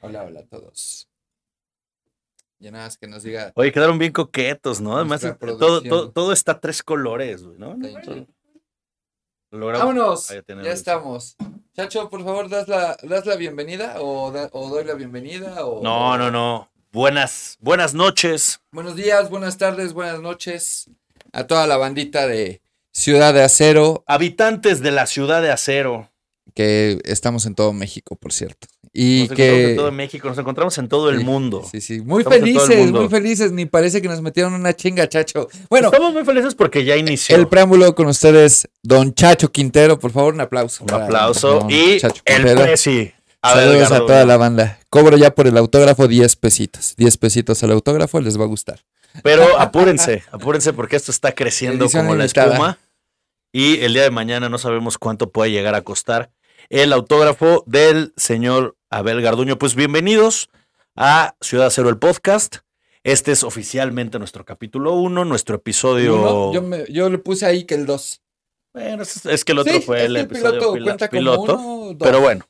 Hola, hola a todos. Ya nada más que nos diga. Oye, quedaron bien coquetos, ¿no? Además, Nuestra todo, todo, todo está a tres colores, güey, ¿no? ¡Vámonos! Ya estamos. Chacho, por favor, ¿das la, das la bienvenida? ¿O, da- o doy la bienvenida? O... No, no, no. Buenas, buenas noches. Buenos días, buenas tardes, buenas noches a toda la bandita de Ciudad de Acero, Habitantes de la ciudad de acero. Que estamos en todo México, por cierto. Y Nos encontramos que... en todo México, nos encontramos en todo el Sí, mundo. Sí, sí, muy Estamos felices, muy felices. Ni parece que nos metieron una chinga, Chacho. Bueno, Estamos muy felices porque ya inició. el preámbulo con ustedes, don Chacho Quintero, por favor, un aplauso. Un aplauso. Y Chacho el presi. Abel Saludos a toda la banda. Cobro ya por el autógrafo 10 pesitos. 10 pesitos al autógrafo, les va a gustar. Pero apúrense, apúrense porque esto está creciendo Edición como la espuma. Y el día de mañana no sabemos cuánto puede llegar a costar el autógrafo del señor Abel Garduño. Pues bienvenidos a Ciudad Cero, el podcast. Este es oficialmente nuestro capítulo 1, nuestro episodio. Uno, yo, me- yo le puse ahí que el 2. Bueno, es, es que el otro Sí, fue el episodio piloto pila- piloto. uno. Pero bueno.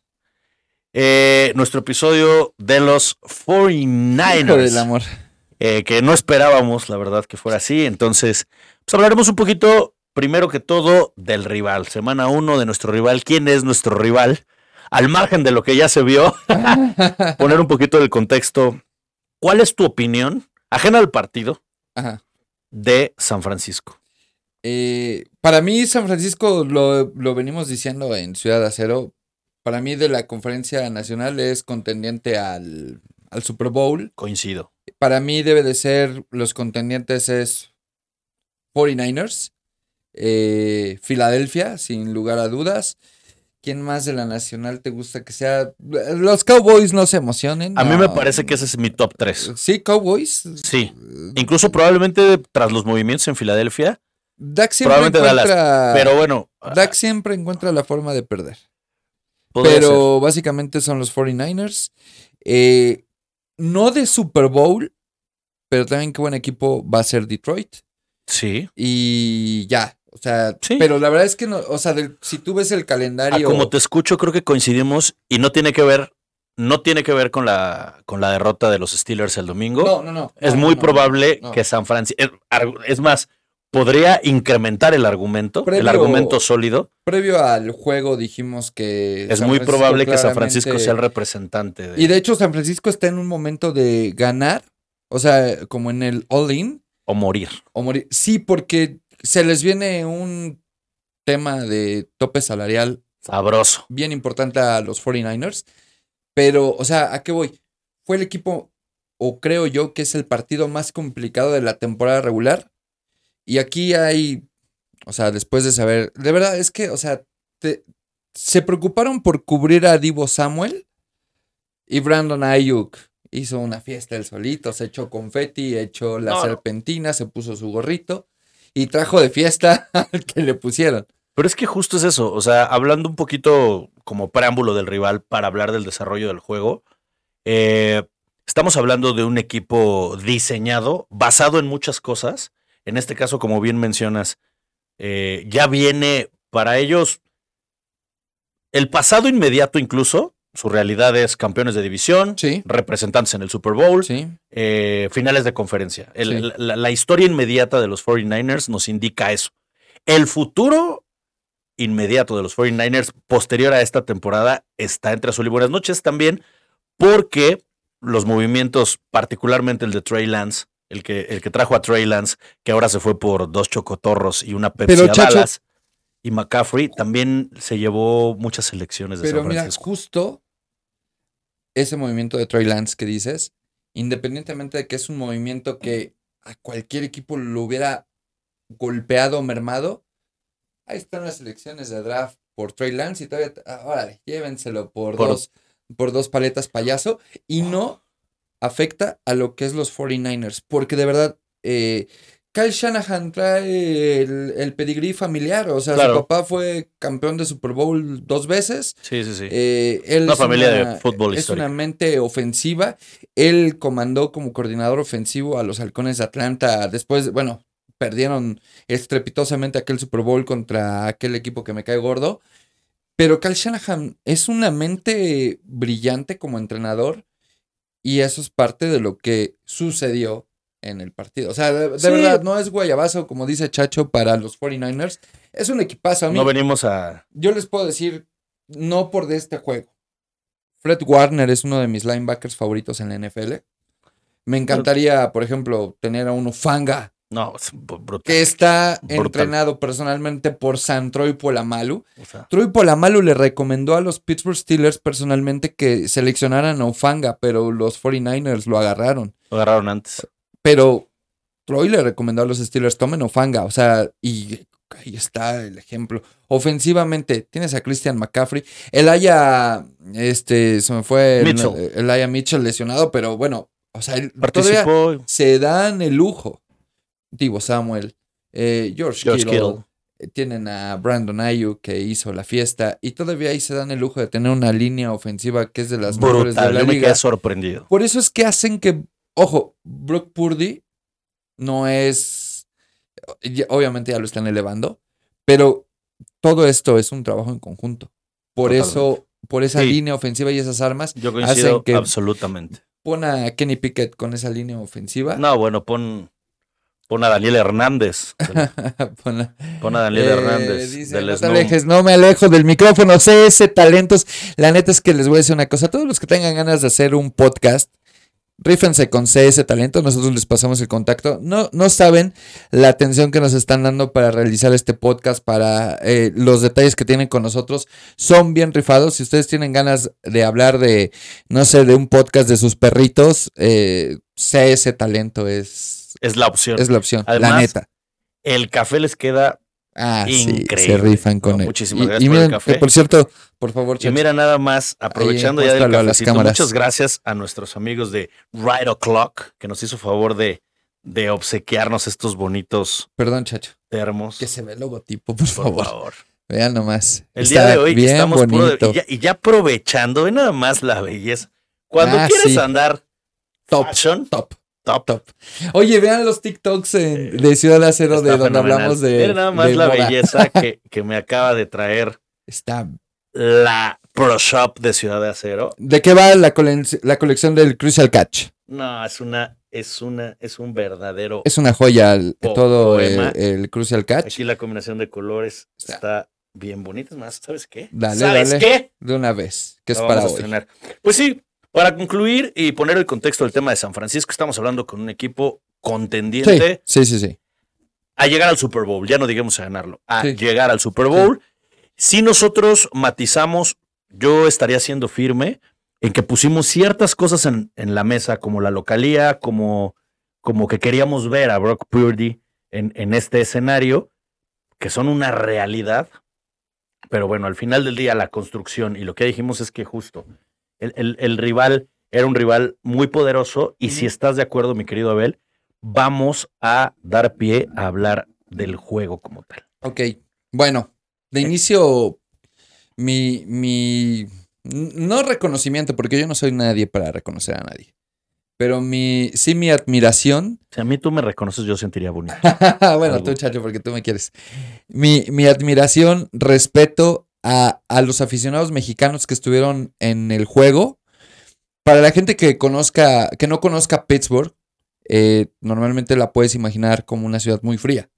Eh, nuestro episodio de los Hijo 49ers del amor. eh, que no esperábamos, la verdad, que fuera así. Entonces, pues hablaremos un poquito, primero que todo, del rival. Semana uno de nuestro rival. ¿Quién es nuestro rival? Al margen de lo que ya se vio, poner un poquito del contexto. ¿Cuál es tu opinión, ajena al partido, Ajá. de San Francisco? Eh, para mí, San Francisco, lo, lo venimos diciendo en Ciudad de Acero, para mí de la conferencia nacional es contendiente al, al Super Bowl. Coincido. Para mí debe de ser, los contendientes es 49ers, eh, Filadelfia, sin lugar a dudas. ¿Quién más de la nacional te gusta que sea? Los Cowboys no se emocionen. A mí me parece que ese es mi top 3. Sí, Cowboys. Sí. Incluso probablemente tras los movimientos en Filadelfia, Dak siempre Probablemente Dallas, encuentra. pero bueno. Dak siempre encuentra la forma de perder. ser. Pero básicamente son los 49ers. Eh, no de Super Bowl, pero también qué buen equipo va a ser Detroit. Sí. Y ya. O sea, Sí. pero la verdad es que no, o sea, del- si tú ves el Ah, calendario. como te escucho, creo que coincidimos y no tiene que ver, no tiene que ver con la, con la derrota de los Steelers el domingo. No, no, no. es no, muy no, probable que San Francisco, es, más, podría incrementar el argumento, el argumento sólido. Previo al juego dijimos que. Es San muy Francisco probable que San Francisco sea el representante. De, Y de hecho, San Francisco está en un momento de ganar. O sea, como en el all-in. o morir. O morir. Sí, porque se les viene un tema de tope salarial Sabroso. bien importante a los 49ers. Pero, o sea, ¿a qué voy? Fue el equipo, o creo yo que es el partido más complicado de la temporada regular. Y aquí hay, o sea, después de saber, de verdad es que, o sea, te- se preocuparon por cubrir a Divo Samuel y Brandon Ayuk. Hizo una fiesta él solito, se echó confeti, echó la No, serpentina, se puso su gorrito y trajo de fiesta al que le pusieron. Pero es que justo es eso, o sea, hablando un poquito como preámbulo del rival para hablar del desarrollo del juego, eh, estamos hablando de un equipo diseñado, basado en muchas cosas. En este caso, como bien mencionas, eh, ya viene para ellos el pasado inmediato incluso, su realidad es campeones de división, Sí, representantes en el Super Bowl, sí. eh, finales de conferencia. El- Sí. la, la historia inmediata de los 49ers nos indica eso. El futuro inmediato de los 49ers posterior a esta temporada está entre azul y buenas noches también porque los movimientos, particularmente el de Trey Lance, el que, el que trajo a Trey Lance, que ahora se fue por dos chocotorros y una Pepsi Pero, a Dallas, y McCaffrey también se llevó muchas selecciones de Pero San mira, Francisco. justo ese movimiento de Trey Lance que dices, independientemente de que es un movimiento que a cualquier equipo lo hubiera golpeado o mermado, ahí están las elecciones de draft por Trey Lance y todavía, ah, órale, llévenselo por, Por- dos, por dos paletas payaso y no afecta a lo que es los 49ers, porque de verdad, eh, Kyle Shanahan trae el, el pedigrí familiar, o sea, Claro. su papá fue campeón de Super Bowl dos veces, Sí, sí, sí. eh, él Una es familia de fútbol Es una mente ofensiva. Él comandó como coordinador ofensivo a los halcones de Atlanta. Después, bueno, perdieron estrepitosamente aquel Super Bowl contra aquel equipo que me cae gordo. Pero Cal Shanahan es una mente brillante como entrenador. Y eso es parte de lo que sucedió en el partido. O sea, de, de Sí. verdad, no es guayabazo, como dice Chacho, para los 49ers. Es un equipazo. A mí, No venimos a. yo les puedo decir, no por de este juego. Fred Warner es uno de mis linebackers favoritos en la NFL. Me encantaría, por ejemplo, tener a uno Fanga, No, es br- brutal. que está Brutal. entrenado personalmente por San Troy Polamalu. O sea, Troy Polamalu le recomendó a los Pittsburgh Steelers personalmente que seleccionaran a Ofanga, pero los 49ers lo agarraron. lo agarraron antes. Pero Troy le recomendó a los Steelers, tomen Ofanga. O sea, y ahí está el ejemplo. Ofensivamente, tienes a Christian McCaffrey. El Aya, este, se me fue. el- Mitchell. El Aya Mitchell lesionado, pero bueno, o sea, Participó se dan el lujo. Divo Samuel, eh, George, George Kittle, Kittle. eh, tienen a Brandon Ayuk que hizo la fiesta y todavía ahí se dan el lujo de tener una línea ofensiva que es de las mejores de brutal. la Yo me quedé sorprendido. Por eso es que hacen que, ojo, Brock Purdy no es, obviamente ya lo están elevando, pero todo esto es un trabajo en conjunto. Por Totalmente. eso, por esa Sí. línea ofensiva y esas armas, Yo coincido hacen que- absolutamente. pon a Kenny Pickett con esa línea ofensiva. No, bueno, pon, pon a Daniel Hernández. Pon a- Pon a Daniel Eh, Hernández. dice, del no te alejes, no me alejo del micrófono, ese talentos. La neta es que les voy a decir una cosa, todos los que tengan ganas de hacer un podcast, rífense con CS Talento, nosotros les pasamos el contacto. No, no saben la atención que nos están dando para realizar este podcast, para eh, los detalles que tienen con nosotros. Son bien rifados. Si ustedes tienen ganas de hablar de, no sé, de un podcast de sus perritos, eh, CS Talento es, Es la opción. es la opción, la neta. El café les queda. Ah, sí, se Increíble. rifan con No, él. muchísimas y, gracias y por el café. por cierto, por favor, Y mira nada más, aprovechando ya del cafecito, cámaras. muchas gracias a nuestros amigos de Right O'Clock, que nos hizo favor de, de obsequiarnos estos bonitos perdón, Chacho, termos. que se ve el logotipo, por por favor. favor. Vean nomás. El Está día de hoy bien estamos puro de- bonito. y, ya, y ya aprovechando, ve nada más la belleza. Cuando Ah, quieres sí. andar Top, fashion, top, top, top. Oye, vean los TikToks en- de Ciudad de Acero, está de donde fenomenal. hablamos de. Nada más de la belleza que, que me acaba de traer Está. la Pro Shop de Ciudad de Acero. ¿De qué va la, colección del Crucial Catch? No, es una, es una, es un verdadero. Es una joya el- todo eh, el Crucial Catch. Aquí la combinación de colores Está. está bien bonita. Es más, ¿sabes qué? Dale, ¿Sabes dale. qué? De una vez, que es para hoy. estrenar. Pues sí, para concluir y poner el contexto del tema de San Francisco, estamos hablando con un equipo contendiente Sí, sí, sí, sí. a llegar al Super Bowl. Ya no digamos a ganarlo, a Sí. llegar al Super Bowl. Si nosotros matizamos, yo estaría siendo firme en que pusimos ciertas cosas en, en la mesa, como la localía, como, como que queríamos ver a Brock Purdy en, en este escenario, que son una realidad. Pero bueno, al final del día, la construcción y lo que dijimos es que justo el, el- el rival era un rival muy poderoso. Y si estás de acuerdo, mi querido Abel, vamos a dar pie a hablar del juego como tal. Ok, bueno, de inicio, mi, mi, no reconocimiento, porque yo no soy nadie para reconocer a nadie, pero mi, sí mi admiración, Si a mí tú me reconoces, yo sentiría bonito. bueno, Algo. tú chacho, porque tú me quieres, mi, mi admiración, respeto a, a los aficionados mexicanos que estuvieron en el juego, para la gente que conozca, que no conozca Pittsburgh, eh, normalmente la puedes imaginar como una ciudad muy fría.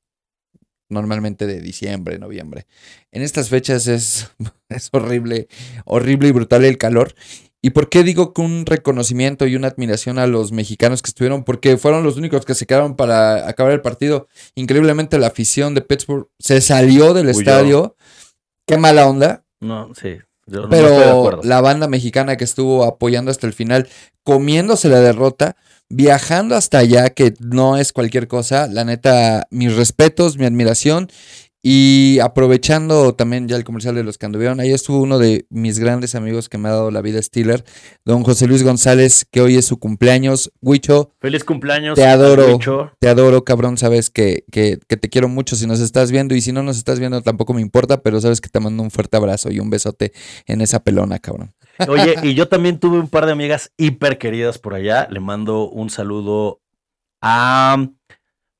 Normalmente de diciembre, noviembre. En estas fechas es, es horrible, horrible y brutal el calor. ¿Y por qué digo que un reconocimiento y una admiración a los mexicanos que estuvieron? Porque fueron los únicos que se quedaron para acabar el partido. Increíblemente la afición de Pittsburgh se salió del estadio. Qué mala onda. No, sí. Yo no estoy de Pero acuerdo. la banda mexicana que estuvo apoyando hasta el final, comiéndose la derrota, viajando hasta allá, que no es cualquier cosa, la neta, mis respetos, mi admiración. Y aprovechando también ya el comercial de los que anduvieron, ahí estuvo uno de mis grandes amigos que me ha dado la vida Steeler, don José Luis González, que hoy es su cumpleaños. Huicho, Feliz cumpleaños. Te adoro. Te adoro, cabrón, sabes que, que, que te quiero mucho si nos estás viendo y si no nos estás viendo tampoco me importa, pero sabes que te mando un fuerte abrazo y un besote en esa pelona, cabrón. Oye, y yo también tuve un par de amigas hiper queridas por allá. Le mando un saludo a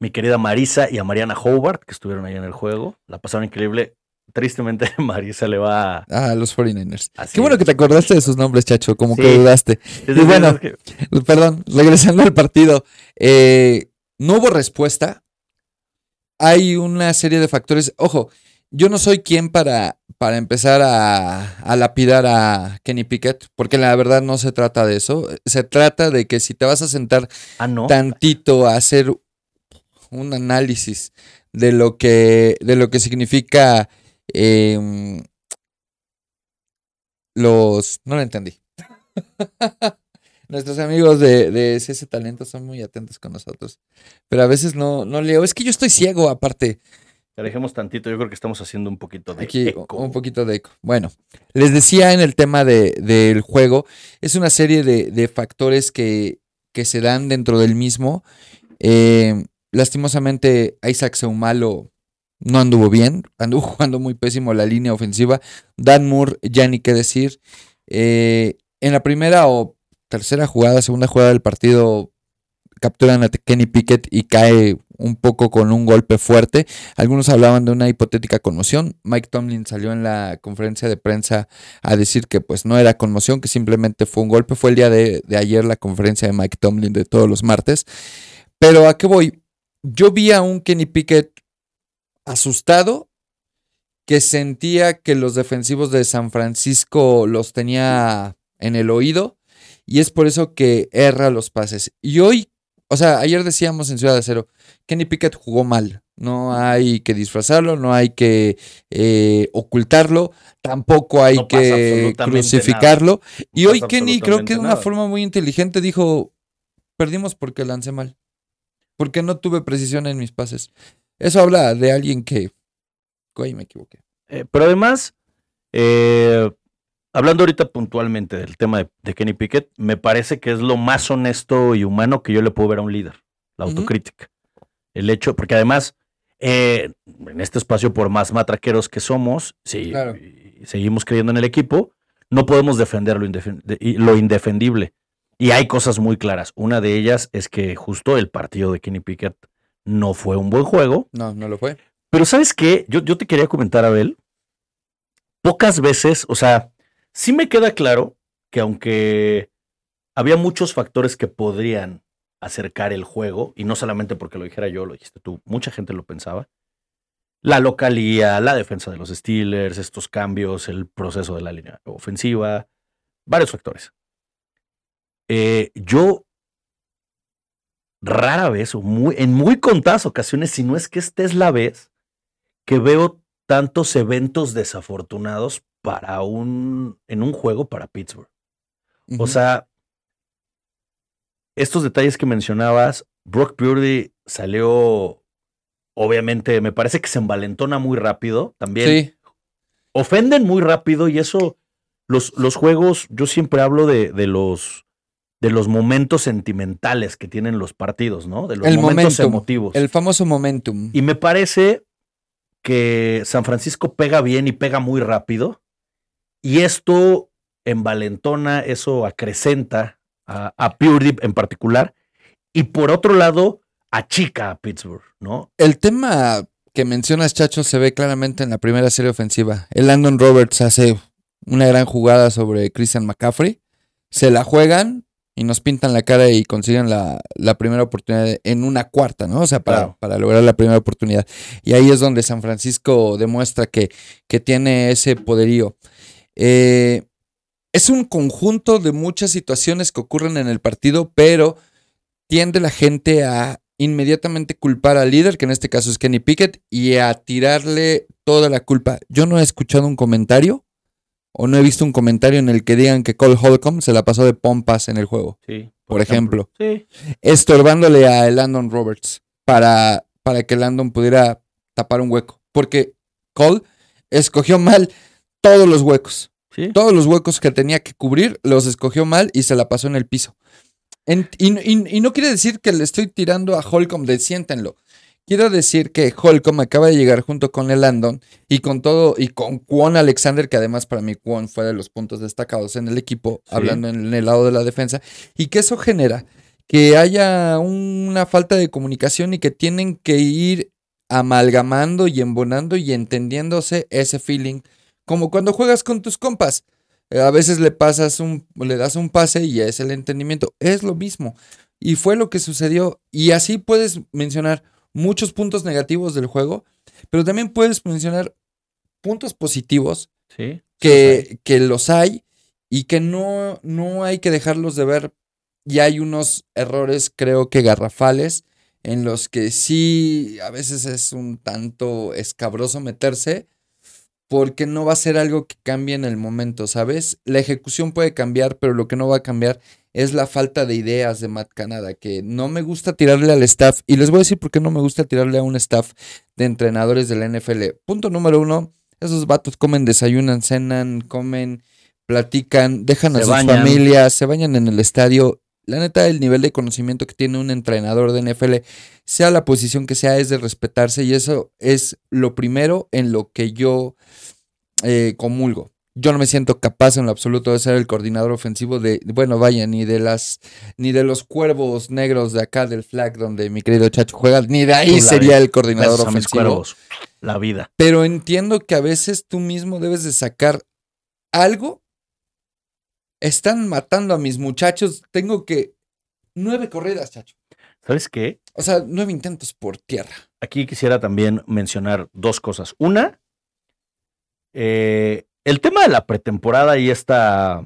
mi querida Marisa y a Mariana Hobart, que estuvieron ahí en el juego. La pasaron increíble. tristemente Marisa le va a... A los 49ers. Así Qué bueno es. que te acordaste de sus nombres, chacho, como Sí. que dudaste. Es Y bueno, que- Perdón, regresando al partido. eh, no hubo respuesta. Hay una serie de factores. Ojo, yo no soy quien para, para empezar a, a lapidar a Kenny Pickett, porque la verdad no se trata de eso. Se trata de que si te vas a sentar ah, no. tantito a hacer un análisis de lo que, de lo que significa em, los... No lo entendí. Nuestros amigos de, de CS Talento son muy atentos con nosotros. Pero a veces no, no leo. Es que yo estoy ciego, aparte. Te dejemos tantito, yo creo que estamos haciendo un poquito de Aquí eco. un poquito de eco. Bueno, les decía en el tema de- del juego, es una serie de, de factores que, que se dan dentro del mismo. Eh, lastimosamente, Isaac Seumalo no anduvo bien, anduvo jugando muy pésimo la línea ofensiva. Dan Moore, ya ni qué decir. Eh, en la primera o tercera jugada, segunda jugada del partido, capturan a Kenny Pickett y cae un poco con un golpe fuerte. Algunos hablaban de una hipotética conmoción. Mike Tomlin salió en la conferencia de prensa a decir que pues no era conmoción, que simplemente fue un golpe. Fue el día de, de ayer la conferencia de Mike Tomlin de todos los martes. Pero a qué voy? Yo vi a un Kenny Pickett asustado que sentía que los defensivos de San Francisco los tenía en el oído y es por eso que erra los pases. Y hoy, o sea, ayer decíamos en Ciudad de Acero, Kenny Pickett jugó mal. No hay que disfrazarlo, no hay que eh, ocultarlo, tampoco hay No que crucificarlo. Y hoy Kenny creo que de una forma muy inteligente dijo, perdimos porque lancé mal, porque no tuve precisión en mis pases. Eso habla de alguien que, güey, me equivoqué. Eh, pero además, eh, hablando ahorita puntualmente del tema de, de Kenny Pickett, me parece que es lo más honesto y humano que yo le puedo ver a un líder, la autocrítica. El hecho, porque además, eh, en este espacio, por más matraqueros que somos, Claro. y seguimos creyendo en el equipo, no podemos defender lo, lo indefendible. Y hay cosas muy claras. Una de ellas es que justo el partido de Kenny Pickett no fue un buen juego. No, no lo fue. Pero ¿sabes qué? Yo, yo te quería comentar, Abel. Pocas veces, o sea, sí me queda claro que aunque había muchos factores que podrían acercar el juego, y no solamente porque lo dijera yo, lo dijiste tú, mucha gente lo pensaba. La localía, la defensa de los Steelers, estos cambios, el proceso de la línea ofensiva, varios factores. Eh, yo rara vez, o muy, en muy contadas ocasiones, si no es que esta es la vez, que veo tantos eventos desafortunados para un, en un juego para Pittsburgh. O sea, estos detalles que mencionabas, Brock Purdy salió, obviamente, me parece que se envalentona muy rápido también. sí, Ofenden muy rápido y eso, los, los juegos, yo siempre hablo de, de los de los momentos sentimentales que tienen los partidos, ¿no? De los El momentos momentum, emotivos. el famoso momentum. Y me parece que San Francisco pega bien y pega muy rápido. Y esto envalentona, eso acrecenta a, a Purdy en particular. Y por otro lado, achica a Pittsburgh, ¿no? El tema que mencionas, Chacho, se ve claramente en la primera serie ofensiva. El Landon Roberts hace una gran jugada sobre Christian McCaffrey. Se la juegan y nos pintan la cara y consiguen la, la primera oportunidad en una cuarta, ¿no? O sea, para, Claro. para lograr la primera oportunidad. Y ahí es donde San Francisco demuestra que, que tiene ese poderío. Eh, es un conjunto de muchas situaciones que ocurren en el partido, pero tiende la gente a inmediatamente culpar al líder, que en este caso es Kenny Pickett, y a tirarle toda la culpa. Yo no he escuchado un comentario o no he visto un comentario en el que digan que Cole Holcomb se la pasó de pompas en el juego, Sí. Por ejemplo. Sí. estorbándole a Landon Roberts para, para que Landon pudiera tapar un hueco. Porque Cole escogió mal todos los huecos. Sí. Todos los huecos que tenía que cubrir los escogió mal y se la pasó en el piso. En- y, y- y no quiere decir que le estoy tirando a Holcomb de siéntenlo. Quiero decir que Holcomb acaba de llegar junto con el Landon y con todo, y con Kwon Alexander, que además para mí Kwon fue de los puntos destacados en el equipo, Sí. hablando en el lado de la defensa, y que eso genera que haya una falta de comunicación y que tienen que ir amalgamando y embonando y entendiéndose ese feeling. Como cuando juegas con tus compas. Eh, A veces le pasas un, le das un pase y es el entendimiento. Es lo mismo. Y fue lo que sucedió. Y así puedes mencionar muchos puntos negativos del juego, pero también puedes mencionar puntos positivos Sí. que, que los hay y que no, no hay que dejarlos de ver. Y hay unos errores, creo que garrafales, en los que sí a veces es un tanto escabroso meterse, porque no va a ser algo que cambie en el momento, ¿sabes? La ejecución puede cambiar, pero lo que no va a cambiar es la falta de ideas de Matt Canada, que no me gusta tirarle al staff, y les voy a decir por qué no me gusta tirarle a un staff de entrenadores de la NFL. Punto número uno, esos vatos comen, desayunan, cenan, comen, platican, dejan a sus bañan. familias, se bañan en el estadio. La neta, el nivel de conocimiento que tiene un entrenador de NFL, sea la posición que sea, es de respetarse y eso es lo primero en lo que yo eh, comulgo. Yo no me siento capaz en lo absoluto de ser el coordinador ofensivo de, bueno, vaya, ni de las, ni de los cuervos negros de acá del flag donde mi querido Chacho juega, ni de ahí sería el coordinador Besos a mis ofensivo. cuervos. La vida. Pero entiendo que a veces tú mismo debes de sacar algo. Están matando a mis muchachos. Tengo que. Nueve corridas, chacho. ¿Sabes qué? O sea, nueve intentos por tierra. Aquí quisiera también mencionar dos cosas. Una, eh, el tema de la pretemporada y esta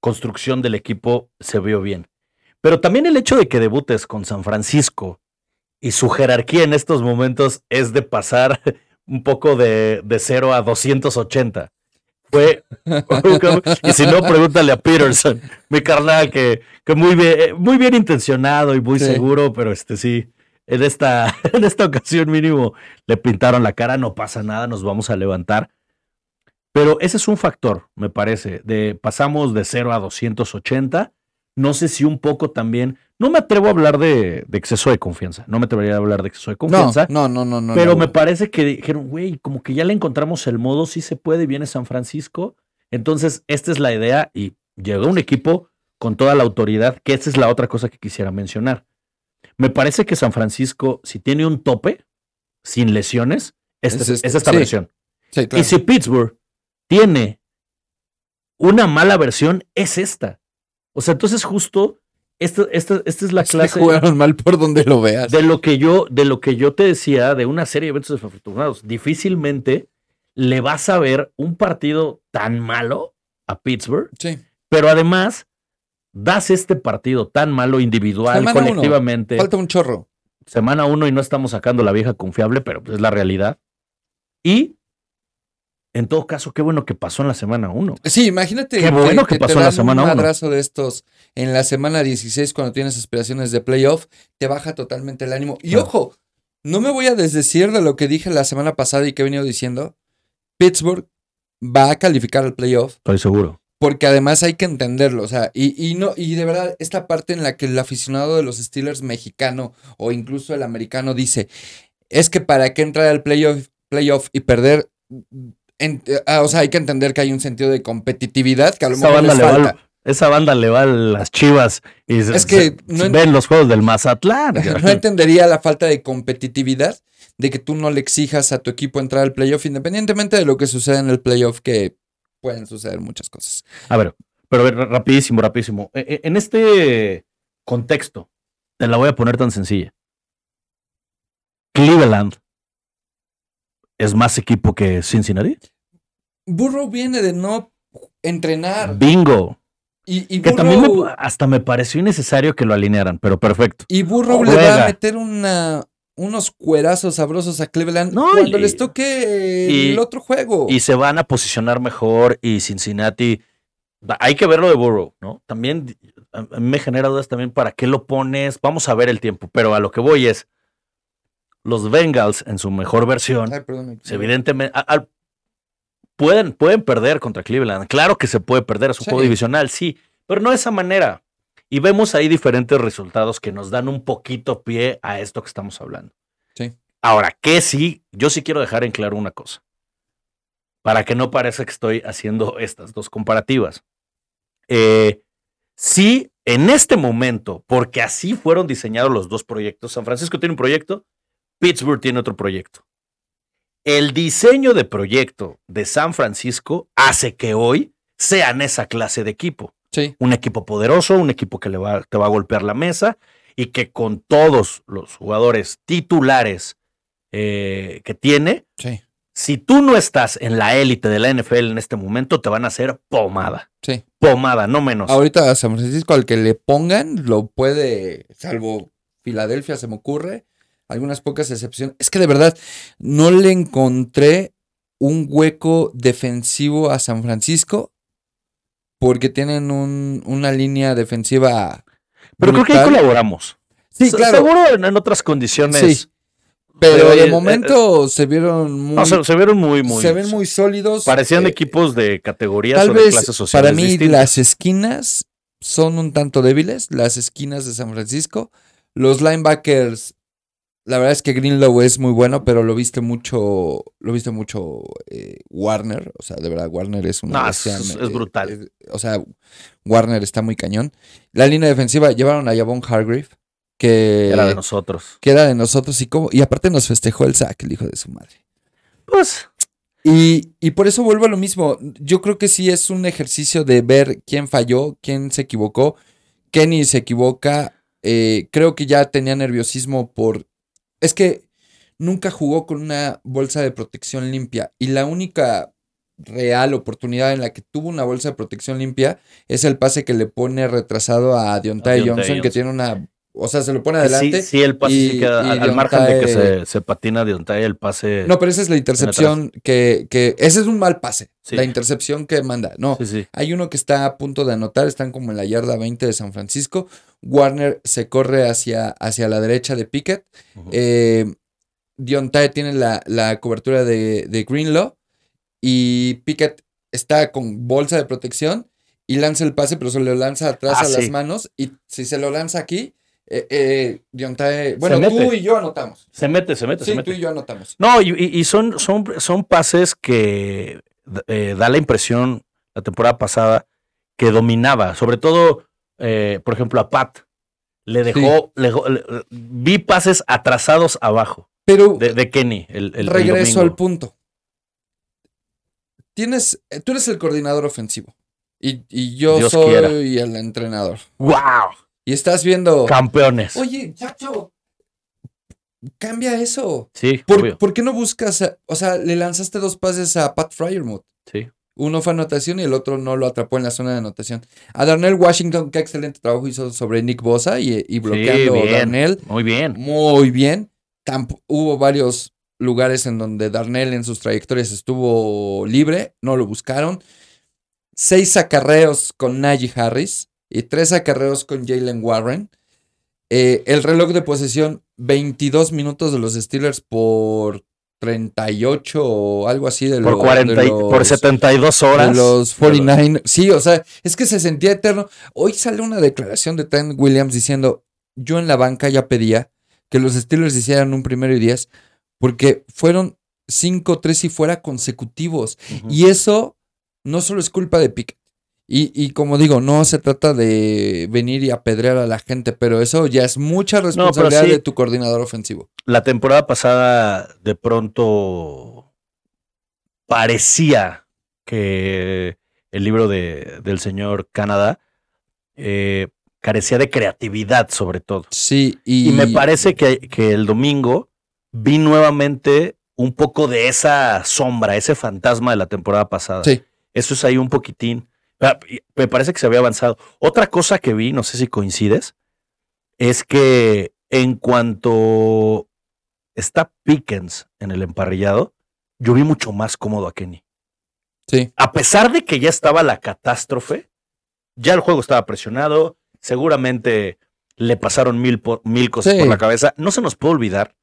construcción del equipo se vio bien. Pero también el hecho de que debutes con San Francisco y su jerarquía en estos momentos es de pasar un poco de, de 0 a 280. Fue. y si no, pregúntale a Peterson, mi carnal, que, que muy, bien, eh, muy bien intencionado y muy Sí. seguro, pero este sí, en esta, en esta ocasión mínimo le pintaron la cara, no pasa nada, nos vamos a levantar. Pero ese es un factor, me parece, de pasamos de 0 a 280. No sé si un poco también, no me atrevo a hablar de, de exceso de confianza, no me atrevería a hablar de exceso de confianza, no, no, no, no. pero no. me parece que dijeron, güey, como que ya le encontramos el modo, sí se puede, viene San Francisco. Entonces, esta es la idea y llegó un equipo con toda la autoridad, que esta es la otra cosa que quisiera mencionar. Me parece que San Francisco, si tiene un tope, sin lesiones, esta Es es, este, es esta sí. versión. Sí, claro. Y si Pittsburgh tiene una mala versión, es esta. O sea, entonces justo esta, esta, esta es la Se clase jugaron mal por donde lo veas. de lo que yo, de lo que yo te decía de una serie de eventos desafortunados. Difícilmente le vas a ver un partido tan malo a Pittsburgh, Sí. pero además das este partido tan malo individual, Semana uno. colectivamente, Falta un chorro. semana uno y no estamos sacando la vieja confiable, pero pues es la realidad. Y en todo caso, qué bueno que pasó en la semana uno. Sí, imagínate. Qué bueno que te pasó en la semana Un uno. madrazo de estos en la semana 16 cuando tienes aspiraciones de playoff, te baja totalmente el ánimo. Y ojo, no me voy a desdecir de lo que dije la semana pasada y que he venido diciendo. Pittsburgh va a calificar al playoff Estoy seguro. porque además hay que entenderlo, o sea, y, y no, y de verdad, esta parte en la que el aficionado de los Steelers mexicano o incluso el americano dice, es que para qué entrar al playoff, playoff y perder, en- ah, o sea, hay que entender que hay un sentido de competitividad que a lo Esa mejor banda, les le va, falta. al- esa banda le va a las chivas y se- Es que se- no en- ven los juegos del Mazatlán. No entendería la falta de competitividad de que tú no le exijas a tu equipo entrar al playoff, independientemente de lo que suceda en el playoff, que pueden suceder muchas cosas. A ver, pero a ver, rapidísimo, rapidísimo. E- e- En este contexto, te la voy a poner tan sencilla. Cleveland es más equipo que Cincinnati. Burrow viene de no entrenar. Bingo. Y, y Que también me- hasta me pareció innecesario que lo alinearan, pero perfecto. y Burrow le va a meter una, unos cuerazos sabrosos a Cleveland No, cuando y- les toque y- el otro juego. Y se van a posicionar mejor y Cincinnati. Hay que ver lo de Burrow, ¿no? También a a mí me genera dudas también para qué lo pones. Vamos a ver el tiempo, pero a lo que voy es los Bengals en su mejor versión. Ay, perdón. evidentemente a- pueden, pueden perder contra Cleveland. Claro que se puede perder, es un Sí. juego divisional, sí, pero no de esa manera. Y vemos ahí diferentes resultados que nos dan un poquito pie a esto que estamos hablando. Sí. Ahora, que sí, yo sí quiero dejar en claro una cosa. Para que no parezca que estoy haciendo estas dos comparativas. Eh, sí, en este momento, porque así fueron diseñados los dos proyectos, San Francisco tiene un proyecto, Pittsburgh tiene otro proyecto. El diseño de proyecto de San Francisco hace que hoy sean esa clase de equipo. Sí. Un equipo poderoso, un equipo que le va, te va a golpear la mesa y que con todos los jugadores titulares eh, que tiene, Sí. si tú no estás en la élite de la NFL en este momento, te van a hacer pomada. Sí. Pomada, no menos. Ahorita a San Francisco, al que le pongan, lo puede, salvo Filadelfia, se me ocurre, algunas pocas excepciones. Es que de verdad, no le encontré un hueco defensivo a San Francisco porque tienen un- una línea defensiva. Pero creo que ahí colaboramos. Sí, Se- claro. Seguro en, en otras condiciones. Sí. Pero Pero, de eh, momento se vieron muy. no, se, se vieron muy, muy. se ven muy sólidos. Parecían eh, equipos de categorías Tal o de vez clases sociales. para mí distintas. las esquinas son un tanto débiles, las esquinas de San Francisco. Los linebackers, la verdad es que Greenlow es muy bueno, pero lo viste mucho, lo viste mucho eh, Warner, o sea, de verdad Warner es una No, es- brutal. eh, o sea, Warner está muy cañón. La línea defensiva llevaron a Javon Hargrave, que Era de nosotros. que era de nosotros y cómo, y aparte nos festejó el sack, el hijo de su madre. Pues, Y, y por eso vuelvo a lo mismo. Yo creo que sí es un ejercicio de ver quién falló, quién se equivocó. Kenny se equivoca. eh, creo que ya tenía nerviosismo por... Es que nunca jugó con una bolsa de protección limpia. Y la única real oportunidad en la que tuvo una bolsa de protección limpia es el pase que le pone retrasado a Deontay Johnson, que tiene una... O sea, se lo pone sí, adelante. sí, el pase sí y- queda y al, al margen de que se, se patina Deontay, el pase. No, pero esa es la intercepción que, que... Ese es un mal pase. Sí. La intercepción que manda. No, Sí, sí. hay uno que está a punto de anotar, están como en la yarda 20 de San Francisco. Warner se corre hacia, hacia la derecha de Pickett. Ujú. Eh, Diontae tiene la, la cobertura de, de Greenlaw. Y Pickett está con bolsa de protección y lanza el pase, pero se lo lanza atrás Ah, a las sí. manos. Y si se lo lanza aquí, eh, eh, Diontae. Bueno, tú y yo anotamos. Se mete, se mete, Sí, se tú y yo anotamos. No, y, son, son, son pases que eh, da la impresión la temporada pasada que dominaba, sobre todo, por ejemplo, a Pat. Le dejó, le dejó- le- vi pases atrasados abajo Pero de, de Kenny. El, regreso al punto. Tienes, tú eres el coordinador ofensivo. Y, y yo Dios soy quiera. el entrenador. ¡Wow! Y estás viendo. Campeones. Oye, chacho, cambia eso. sí, ¿Por, obvio. por qué no buscas? a- o sea, le lanzaste dos pases a Pat Fryermuth. Sí. Uno fue anotación y el otro no lo atrapó en la zona de anotación. A Darnell Washington, qué excelente trabajo hizo sobre Nick Bosa y, y bloqueando a bien. Darnell. Muy bien. Muy bien. Tamp- hubo varios lugares en donde Darnell en sus trayectorias estuvo libre, no lo buscaron. Seis acarreos con Najee Harris y tres acarreos con Jalen Warren. Eh, el reloj de posesión, 22 minutos de los Steelers por 38 o algo así de Por, los, 40 y- de los- por 72 de horas. los 49. Sí, o sea, es que se sentía eterno. Hoy sale una declaración de Trent Williams diciendo, yo en la banca ya pedía que los Steelers hicieran un primero y diez porque fueron 5, 3 y fuera consecutivos. Y eso no solo es culpa de Pickett. Y, y como digo, no se trata de venir y apedrear a la gente, pero eso ya es mucha responsabilidad sí. de tu coordinador ofensivo. la temporada pasada de pronto parecía que el libro de, del señor Canadá eh, carecía de creatividad sobre todo. Sí, y, Y me parece que, que el domingo vi nuevamente un poco de esa sombra, ese fantasma de la temporada pasada. Sí. Eso es ahí un poquitín. Ah, Me parece que se había avanzado. Otra cosa que vi, no sé si coincides, es que en cuanto está Pickens en el emparrillado, yo vi mucho más cómodo a Kenny. Sí. A pesar de que ya estaba la catástrofe, ya el juego estaba presionado, seguramente le pasaron mil, mil cosas Sí. por la cabeza. No se nos puede olvidar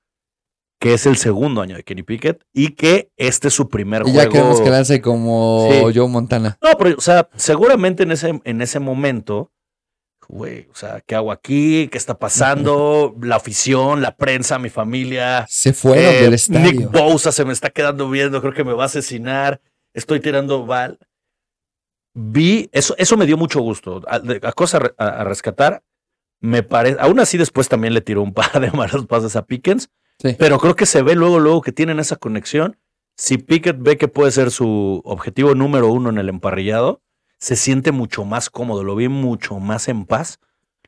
que es el segundo año de Kenny Pickett y que este es su primer Y juego. ya queremos que lance como Sí. Joe Montana. No, pero, o sea, seguramente en ese, en ese momento, güey, o sea, ¿qué hago aquí? ¿Qué está pasando? la afición, la prensa, mi familia. Se fueron eh, del estadio. Nick Bosa se me está quedando viendo, creo que me va a asesinar. Estoy tirando bal. Vi, eso, eso me dio mucho gusto. A, a cosa a- a rescatar, me parece, aún así después también le tiró un par de malos pases a Pickens, Sí. Pero creo que se ve luego, luego que tienen esa conexión. Si Pickett ve que puede ser su objetivo número uno en el emparrillado, se siente mucho más cómodo, lo vi mucho más en paz.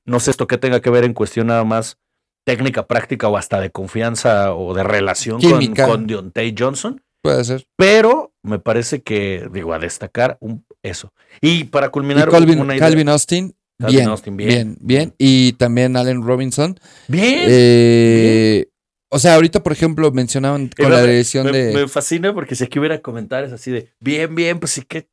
No sé esto que tenga que ver en cuestión nada más técnica, práctica o hasta de confianza o de relación con, Química. con Deontay Johnson. Puede ser. Pero me parece que, digo, a destacar un- eso. Y para Y culminar, Calvin, una idea- Calvin Austin, Calvin bien, Austin, bien. bien, bien, Y también Allen Robinson. Bien. Eh, o sea, ahorita, por ejemplo, mencionaban con la dirección me, de. me fascina porque si aquí hubiera comentarios así de bien, bien, pues sí que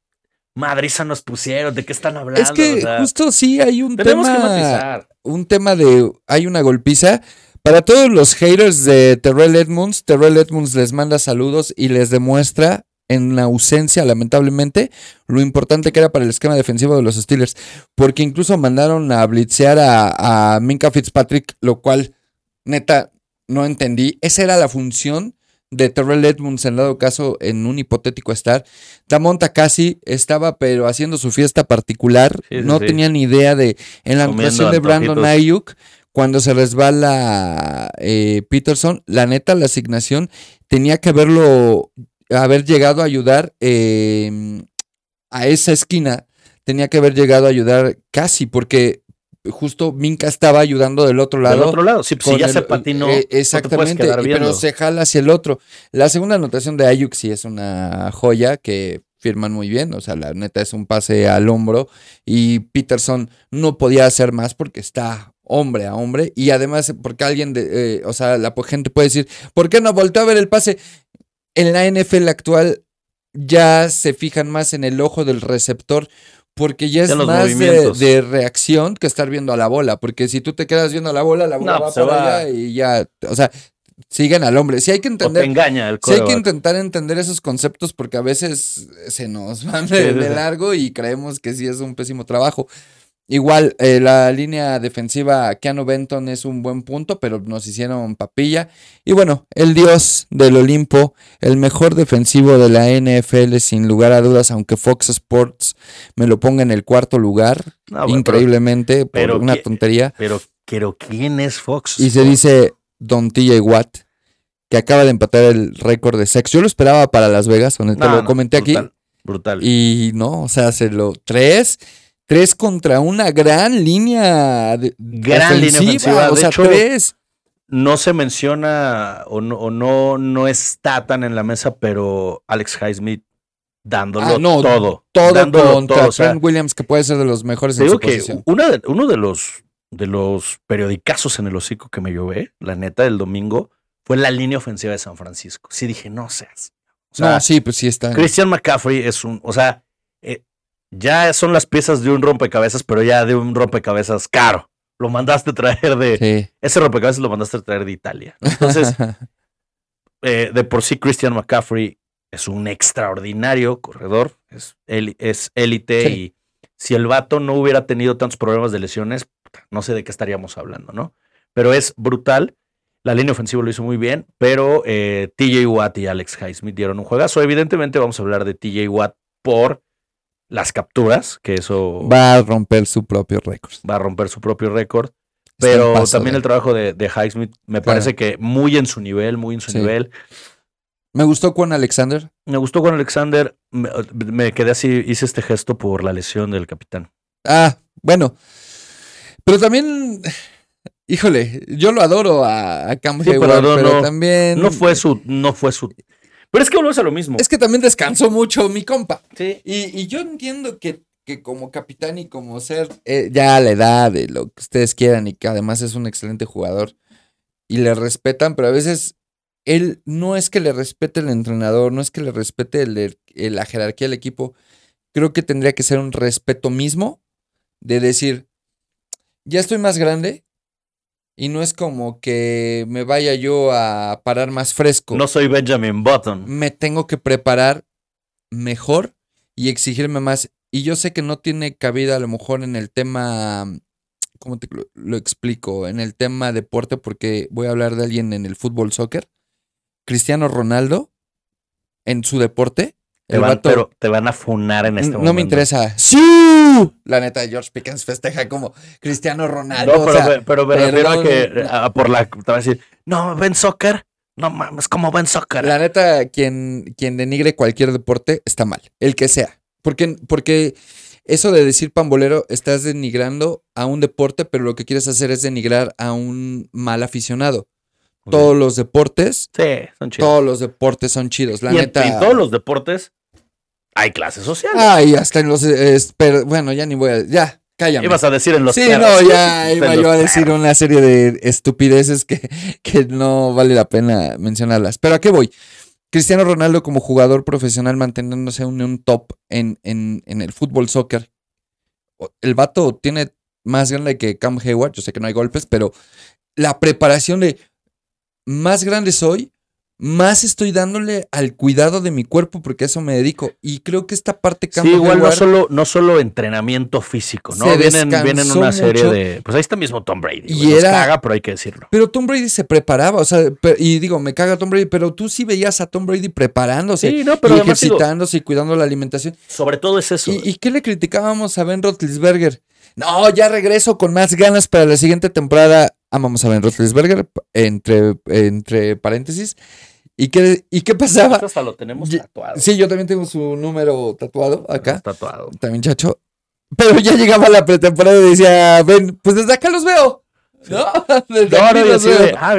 madriza nos pusieron, ¿de qué están hablando? es que O sea, justo sí hay un tenemos que tema. matizar. un tema de. Hay una golpiza. Para todos los haters de Terrell Edmonds, Terrell Edmonds les manda saludos y les demuestra en la ausencia, lamentablemente, lo importante que era para el esquema defensivo de los Steelers. Porque incluso mandaron a blitzear a, a Minka Fitzpatrick, lo cual, neta, no entendí. Esa era la función de Terrell Edmonds en dado caso en un hipotético estar. Damonta casi estaba pero haciendo su fiesta particular. Sí, sí, no sí. tenía ni idea de en la actuación de Brandon. Ayuk cuando se resbala eh, Peterson, la neta la asignación tenía que haberlo haber llegado a ayudar eh, a esa esquina, tenía que haber llegado a ayudar casi porque justo Minka estaba ayudando del otro lado. Del otro lado, sí, pues, si ya el- se patinó, eh, puedes exactamente, pero se jala hacia el otro. La segunda anotación de Ayuk sí es una joya que firman muy bien, o sea, la neta es un pase al hombro y Peterson no podía hacer más porque está hombre a hombre y además porque alguien de, eh, o sea, la gente puede decir, ¿por qué no volteó a ver el pase? En la NFL actual ya se fijan más en el ojo del receptor porque ya es los más de, de reacción que estar viendo a la bola, porque si tú te quedas viendo a la bola, la bola No, va pues se para va. allá y ya, o sea, siguen al hombre. Sí hay que o te entender, engaña el sí hay que intentar entender esos conceptos porque a veces se nos van de, de largo y creemos que sí es un pésimo trabajo. Igual, eh, la línea defensiva, Keanu Benton es un buen punto, pero nos hicieron papilla. Y bueno, el dios del Olimpo, el mejor defensivo de la NFL, sin lugar a dudas, aunque Fox Sports me lo ponga en el cuarto lugar, No, bueno, increíblemente, por pero una qui- tontería. Pero, pero, ¿quién es Fox? Y se dice Don TJ Watt, que acaba de empatar el récord de sex. Yo lo esperaba para Las Vegas, donde te No, lo no, comenté aquí. brutal, Brutal. Y no, o sea, se lo. Tres. Tres contra una gran línea de, Gran línea ofensiva, O de sea, hecho, tres. no se menciona o no, o no, no está tan en la mesa, pero Alex Highsmith dándolo Ah, no, todo. Todo dándolo contra todo, o sea, Trent Williams, que puede ser de los mejores Te en digo su que posición. una de- uno de los, de los periodicazos en el hocico que me llové, la neta, del domingo, fue la línea ofensiva de San Francisco. Sí dije, no seas. O sea, no, sí, pues sí está. Christian McCaffrey es un, o sea, ya son las piezas de un rompecabezas, pero ya de un rompecabezas caro. Lo mandaste traer de, Sí. ese rompecabezas lo mandaste traer de Italia. ¿no? Entonces, eh, de por sí Christian McCaffrey es un extraordinario corredor, es él- es élite Sí. y si el vato no hubiera tenido tantos problemas de lesiones, no sé de qué estaríamos hablando, ¿no? Pero es brutal. La línea ofensiva lo hizo muy bien, pero eh, TJ Watt y Alex Highsmith dieron un juegazo. Evidentemente vamos a hablar de TJ Watt por las capturas, que eso Va a romper su propio récord. va a romper su propio récord. Pero paso también el trabajo de, de Highsmith me Claro. parece que muy en su nivel, muy en su Sí. nivel. Me gustó con Alexander. Me gustó con Alexander. Me, me quedé así, hice este gesto por la lesión del capitán. Ah, bueno. Pero también, híjole, yo lo adoro a, a Cam Sí, pero Hayward, no, pero no, también. No fue su, no fue su. Pero es que volvemos a lo mismo. Es que también descansó mucho mi compa. Sí. Y, y yo entiendo que, que como capitán y como ser eh, ya a la edad de lo que ustedes quieran y que además es un excelente jugador y le respetan, pero a veces él no es que le respete el entrenador, no es que le respete el- el- la jerarquía del equipo. Creo que tendría que ser un respeto mismo de decir, ya estoy más grande y no es como que me vaya yo a parar más fresco No soy Benjamin Button. me tengo que preparar mejor y exigirme más. Y yo sé que no tiene cabida a lo mejor en el tema, ¿cómo te lo, lo explico? En el tema deporte, porque voy a hablar de alguien en el fútbol soccer. Cristiano Ronaldo, en su deporte, Te van, vato- pero te van a funar en este no momento. me interesa. ¡Sí! La neta, George Pickens festeja como Cristiano Ronaldo. No, o pero, sea, me- pero me refiero a que a- por la. Te va a decir, no, ven soccer. No mames, como ven soccer. La neta, quien, quien denigre cualquier deporte está mal, el que sea. Porque, porque eso de decir pambolero, estás denigrando a un deporte, pero lo que quieres hacer es denigrar a un mal aficionado. Todos los deportes, Sí, son chidos. todos los deportes son chidos. La y en- neta. en todos los deportes hay clases sociales. Ay, hasta en los. eh, pero, bueno, ya ni voy a. Ya, cállame. Ibas a decir en los Sí, perros. no, ya iba yo a decir perros. una serie de estupideces que, que no vale la pena mencionarlas. Pero ¿a qué voy? Cristiano Ronaldo como jugador profesional manteniéndose en un top en, en, en el fútbol soccer. El vato tiene más grande que Cam Hayward. Yo sé que no hay golpes, pero la preparación de más grande soy, más estoy dándole al cuidado de mi cuerpo porque a eso me dedico. Y creo que esta parte Cam Sí, igual no solo, no solo entrenamiento físico, ¿no? Se Vienen, vienen una serie de. Pues ahí está mismo Tom Brady. Y nos era- caga, pero hay que decirlo. Pero Tom Brady se preparaba, o sea, y digo, me caga Tom Brady, pero tú sí veías a Tom Brady preparándose Sí, no, pero y además digo, ejercitándose y cuidando la alimentación. sobre todo es eso. ¿Y, y qué le criticábamos a Ben Roethlisberger? No, ya regreso con más ganas para la siguiente temporada. Amamos a Ben Roethlisberger, entre, entre paréntesis. ¿Y qué, ¿Y qué pasaba? Esto hasta lo tenemos tatuado. Sí, yo también tengo su número tatuado acá. Tatuado. También, chacho. Pero ya llegaba la pretemporada y decía, ven, pues desde acá los veo. ¿No? Desde No, no, los veo. de, ah,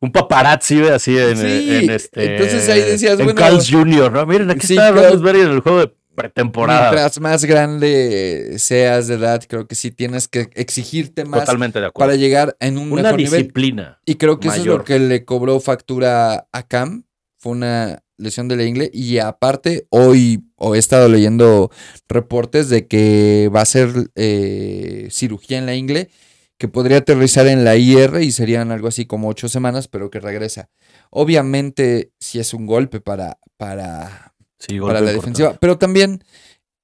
un paparazzi, ve, así en, Sí, en este. entonces ahí decías, en bueno, Carl's Jr., ¿no? Miren, aquí sí, está claro. Roethlisberger en el juego de pretemporada. Mientras más grande seas de edad, creo que sí tienes que exigirte más Totalmente de acuerdo. para llegar en un Una mejor nivel. disciplina. Y creo que eso es lo que le cobró factura a Cam. Fue una lesión de la ingle. Y aparte, hoy he estado leyendo reportes de que va a ser eh, cirugía en la ingle, que podría aterrizar en la IR y serían algo así como ocho semanas, pero que regresa. Obviamente, sí es un golpe para, para, Sí, para la importante. defensiva, pero también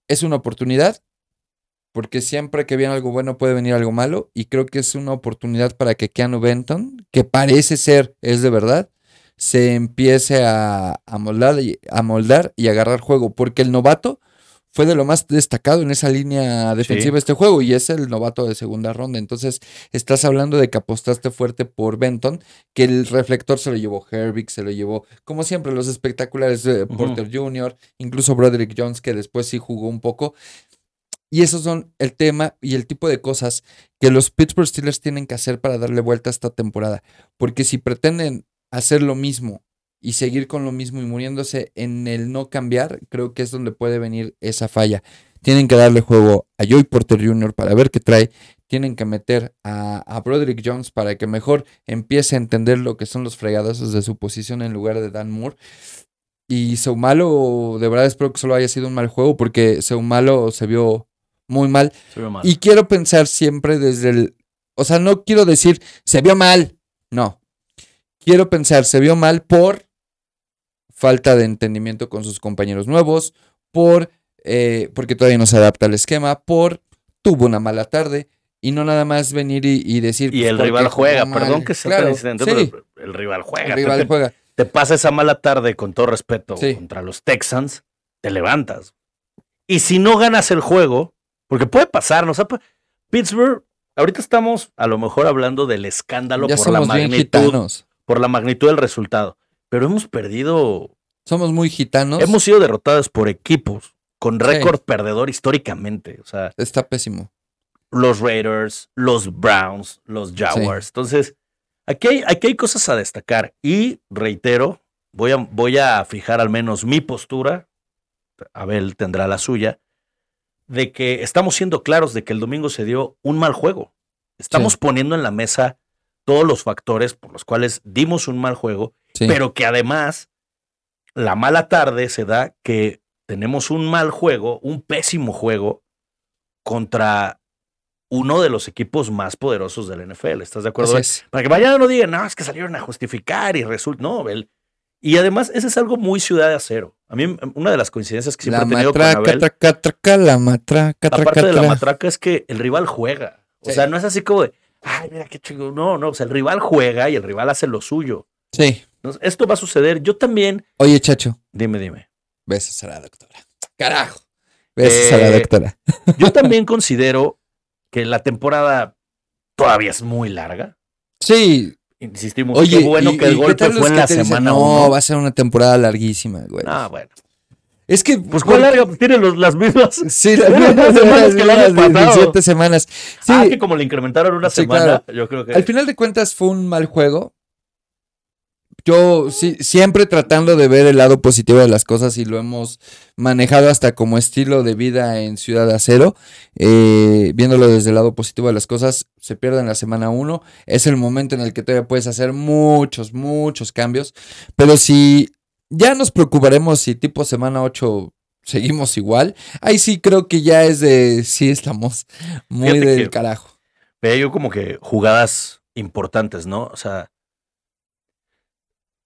es una oportunidad, porque siempre que viene algo bueno puede venir algo malo, y creo que es una oportunidad para que Keanu Benton, que parece ser, es de verdad, se empiece a, a moldar, y, a moldar y agarrar juego, porque el novato fue de lo más destacado en esa línea defensiva de este juego y es el novato de segunda ronda. Entonces, estás hablando de que apostaste fuerte por Benton, que el reflector se lo llevó Herbig, se lo llevó, como siempre, los espectaculares de Ujú. Porter Jr., incluso Broderick Jones, que después sí jugó un poco. Y esos son el tema y el tipo de cosas que los Pittsburgh Steelers tienen que hacer para darle vuelta a esta temporada. Porque si pretenden hacer lo mismo y seguir con lo mismo y muriéndose en el no cambiar, creo que es donde puede venir esa falla. Tienen que darle juego a Joey Porter Jr. para ver qué trae. Tienen que meter a, a Broderick Jones para que mejor empiece a entender lo que son los fregadazos de su posición en lugar de Dan Moore. Y Seumalo, de verdad espero que solo haya sido un mal juego porque Seumalo se vio muy mal. Se ve mal. Y quiero pensar siempre desde el. O sea, no quiero decir se vio mal. No. Quiero pensar se vio mal por falta de entendimiento con sus compañeros nuevos, por. eh, porque todavía no se adapta al esquema, por. tuvo una mala tarde. Y no nada más venir y, y decir. Y pues, el rival juega, perdón que sea Claro, incidente, sí, pero el rival juega. el Te- rival te, juega. te pasa esa mala tarde, con todo respeto, Sí. contra los Texans, te levantas. Y si no ganas el juego, porque puede pasar, ¿no? Sea, Pittsburgh, ahorita estamos a lo mejor hablando del escándalo Ya por la magnitud, por la magnitud del resultado. Pero hemos perdido, Somos muy gitanos. hemos sido derrotados por equipos con Sí. récord perdedor históricamente. O sea, Está pésimo. los Raiders, los Browns, los Jaguars. Entonces, aquí hay, aquí hay cosas a destacar. Y reitero, voy a, voy a fijar al menos mi postura, Abel tendrá la suya, de que estamos siendo claros de que el domingo se dio un mal juego. Estamos Sí. poniendo en la mesa todos los factores por los cuales dimos un mal juego, Sí. pero que además la mala tarde se da que tenemos un mal juego, un pésimo juego contra uno de los equipos más poderosos del NFL. ¿Estás de acuerdo? Es. Para que mañana no digan, no, es que salieron a justificar y resulta. No. Y además, ese es algo muy ciudad de acero. A mí, una de las coincidencias que siempre La he tenido matraca, con Abel, traca, traca, la matraca, traca, aparte de la tra. matraca, es que el rival juega. O Sí. sea, no es así como de, ay, mira qué chingo. No, no, o sea, el rival juega y el rival hace lo suyo. Sí. Entonces, esto va a suceder. Yo también, Oye, chacho, dime, dime. Besos a la doctora. Carajo. Besos a la Eh, doctora. Yo también considero que la temporada todavía es muy larga. Sí. Insistimos, Oye, qué bueno y- que el golpe fue en la te dicen, semana No, 1. va a ser una temporada larguísima, güey. Ah, bueno. Es que. Pues cuál larga, tiene los- las mismas. Sí, las mismas semanas que el año semanas, pasado. 17 semanas. Sí, Ah, que como le incrementaron una Sí, semana, yo creo que. al final de cuentas fue un mal juego. Yo sí, siempre tratando de ver el lado positivo de las cosas y lo hemos manejado hasta como estilo de vida en Ciudad Acero, eh, viéndolo desde el lado positivo de las cosas, se pierde en la semana 1, es el momento en el que todavía puedes hacer muchos, muchos cambios, pero si ya nos preocuparemos si tipo semana 8 seguimos igual, ahí sí creo que ya es de, sí estamos muy Fíjate del que- carajo. Veía yo como que jugadas importantes, ¿no? O sea,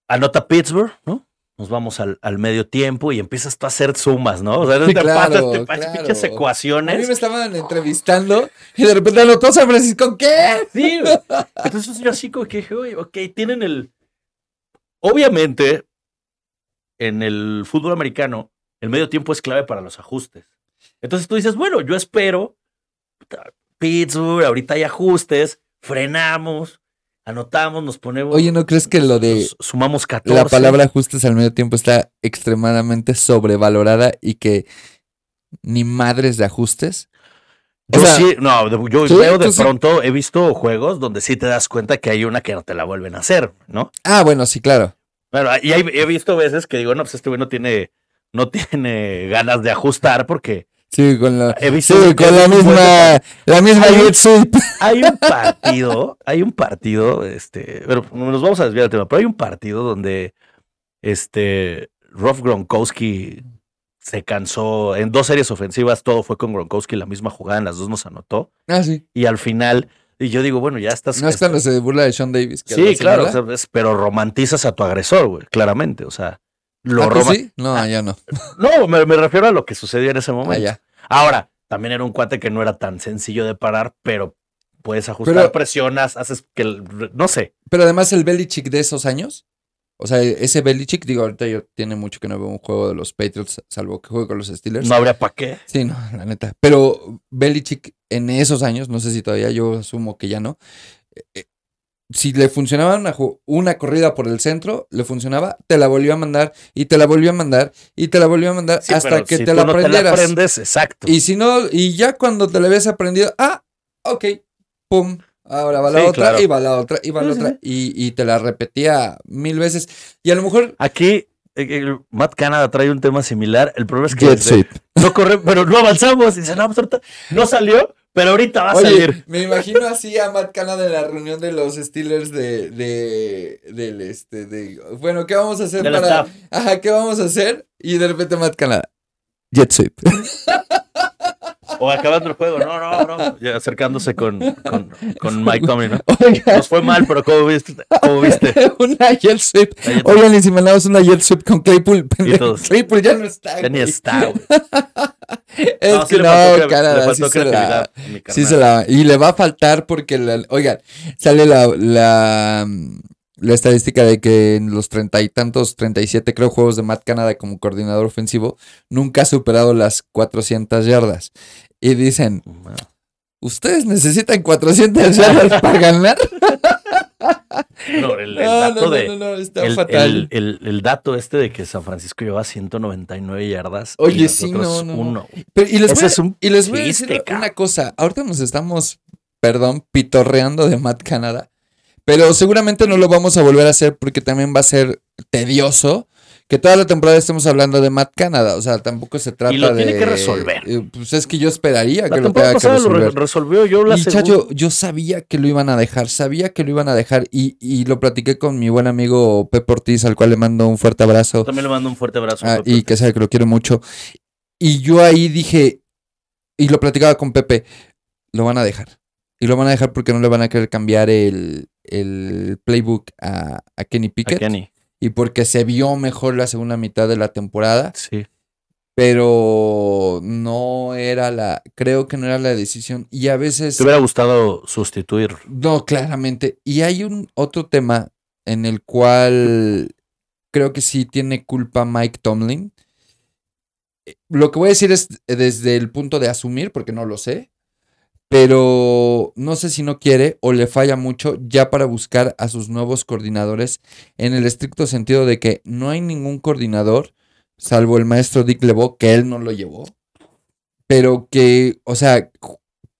anota Pittsburgh, ¿no? Nos vamos al, al medio tiempo y empiezas tú a hacer sumas, ¿no? O sea, Sí, te claro, te claro. pinches A mí ecuaciones. me estaban entrevistando y de repente anotó San Francisco, ¿qué? Sí. Entonces yo así como que dije, oye, ok, tienen el... Obviamente, en el fútbol americano, el medio tiempo es clave para los ajustes. Entonces tú dices, bueno, yo espero, Pittsburgh, ahorita hay ajustes, frenamos, anotamos, nos ponemos... Oye, ¿no crees que lo de sumamos 14? la palabra ajustes al medio tiempo está extremadamente sobrevalorada y que ni madres de ajustes? Yo o sea, sí, no, yo ¿sí? veo de pronto, he visto juegos donde sí te das cuenta que hay una que no te la vuelven a hacer, ¿no? Ah, bueno, sí, claro. Bueno, y hay- he visto veces que digo, no, pues este güey no tiene, no tiene ganas de ajustar porque Sí, con la, he visto. sí, con la buen de misma, la misma Ay. jet sweep. Hay un partido, hay un partido, este, pero nos vamos a desviar del tema, pero hay un partido donde este Rolf Gronkowski se cansó en dos series ofensivas, todo fue con Gronkowski, la misma jugada, en las dos nos anotó, Ah, sí. y al final, y yo digo, bueno, ya estás. No es cuando se burla de Sean Davis. que Sí, claro, señala. o sea, es- pero romantizas a tu agresor, güey, claramente, o sea, lo ¿Ah, tú sí? No, ya no. No, me, me refiero a lo que sucedió en ese momento. Ah, ya. Ahora, también era un cuate que no era tan sencillo de parar, pero puedes ajustar, Pero- presionas, haces que, el- no sé. Pero además el Belichick de esos años, o sea, ese Belichick, digo, ahorita yo tiene mucho que no veo un juego de los Patriots, salvo que juegue con los Steelers. No habría para qué. Sí, no, la neta. Pero Belichick en esos años, no sé si todavía, yo asumo que ya no. eh, eh, si le funcionaba una, una corrida por el centro, le funcionaba, te la volvió a mandar y te la volvió a mandar y te la volvió a mandar Sí, hasta que si te tú la no aprendieras. te la aprendes, exacto. y si no, y ya cuando te la habías aprendido, ah, ok, pum, ahora va la Sí, otra, claro. y va la otra, y va la Sí, otra, y, y te la repetía mil veces. Y a lo mejor. Aquí eh, eh, Matt Canada trae un tema similar. El problema es que Jet desde- no corre, pero no avanzamos. Y dice, no, pues ahorita no salió, pero ahorita va a Oye, salir. me imagino así a Matt Canada en la reunión de los Steelers de, de, del este, de, bueno, ¿qué vamos a hacer para, ajá, ¿qué vamos a hacer? Y de repente Matt Canada, jet sweep. O acabando el juego. No, no, no. Ya acercándose con, con, con Mike Tomlin, ¿no? Oigan, Nos fue mal, pero ¿cómo viste? ¿Cómo viste? una jet sweep. Oigan, y si mandamos una jet sweep con Claypool. Claypool ya no está. Ya ni está, güey. Es No, sí que le no, Canadá, sí se la, Sí se la y le va a faltar porque la, oigan, sale la, la, la estadística de que en los treinta y tantos, 37 creo juegos de Matt Canada como coordinador ofensivo, nunca ha superado las 400 yardas. Y dicen, ¿ustedes necesitan 400 yardas para ganar? No, el, el No, dato no, no, de. no, no, está el, fatal. el- el- dato este de que San Francisco lleva 199 yardas. y Oye, sí, nosotros no, no, no. uno. Pero- y les voy, es un y les voy a decir una cosa. Ahorita nos estamos, perdón, pitorreando de Matt Canada. Pero seguramente no lo vamos a volver a hacer porque también va a ser tedioso que toda la temporada estemos hablando de Matt Canada. O sea, tampoco se trata de. lo tiene que resolver. eh, Pues es que yo esperaría La que lo tenga que pasada lo re- resolver. resolvió yo la Y. Chacho, yo sabía que lo iban a dejar, sabía que lo iban a dejar y, y lo platiqué con mi buen amigo Pepe Ortiz, al cual le mando un fuerte abrazo. También le mando un fuerte abrazo. Ah, y que sabe que lo quiero mucho. Y yo ahí dije, y lo platicaba con Pepe, lo van a dejar. Y lo van a dejar porque no le van a querer cambiar el, el playbook a, a Kenny A Pickett. Kenny. Y porque se vio mejor la segunda mitad de la temporada. Sí. Pero no era la, creo que no era la decisión. Y a veces... Te hubiera gustado sustituir. No, claramente. Y hay un otro tema en el cual creo que sí tiene culpa Mike Tomlin. lo que voy a decir es desde el punto de asumir, porque no lo sé, pero no sé si no quiere o le falla mucho ya para buscar a sus nuevos coordinadores en el estricto sentido de que no hay ningún coordinador, salvo el maestro Dick LeBeau, que él no lo llevó, pero que, o sea,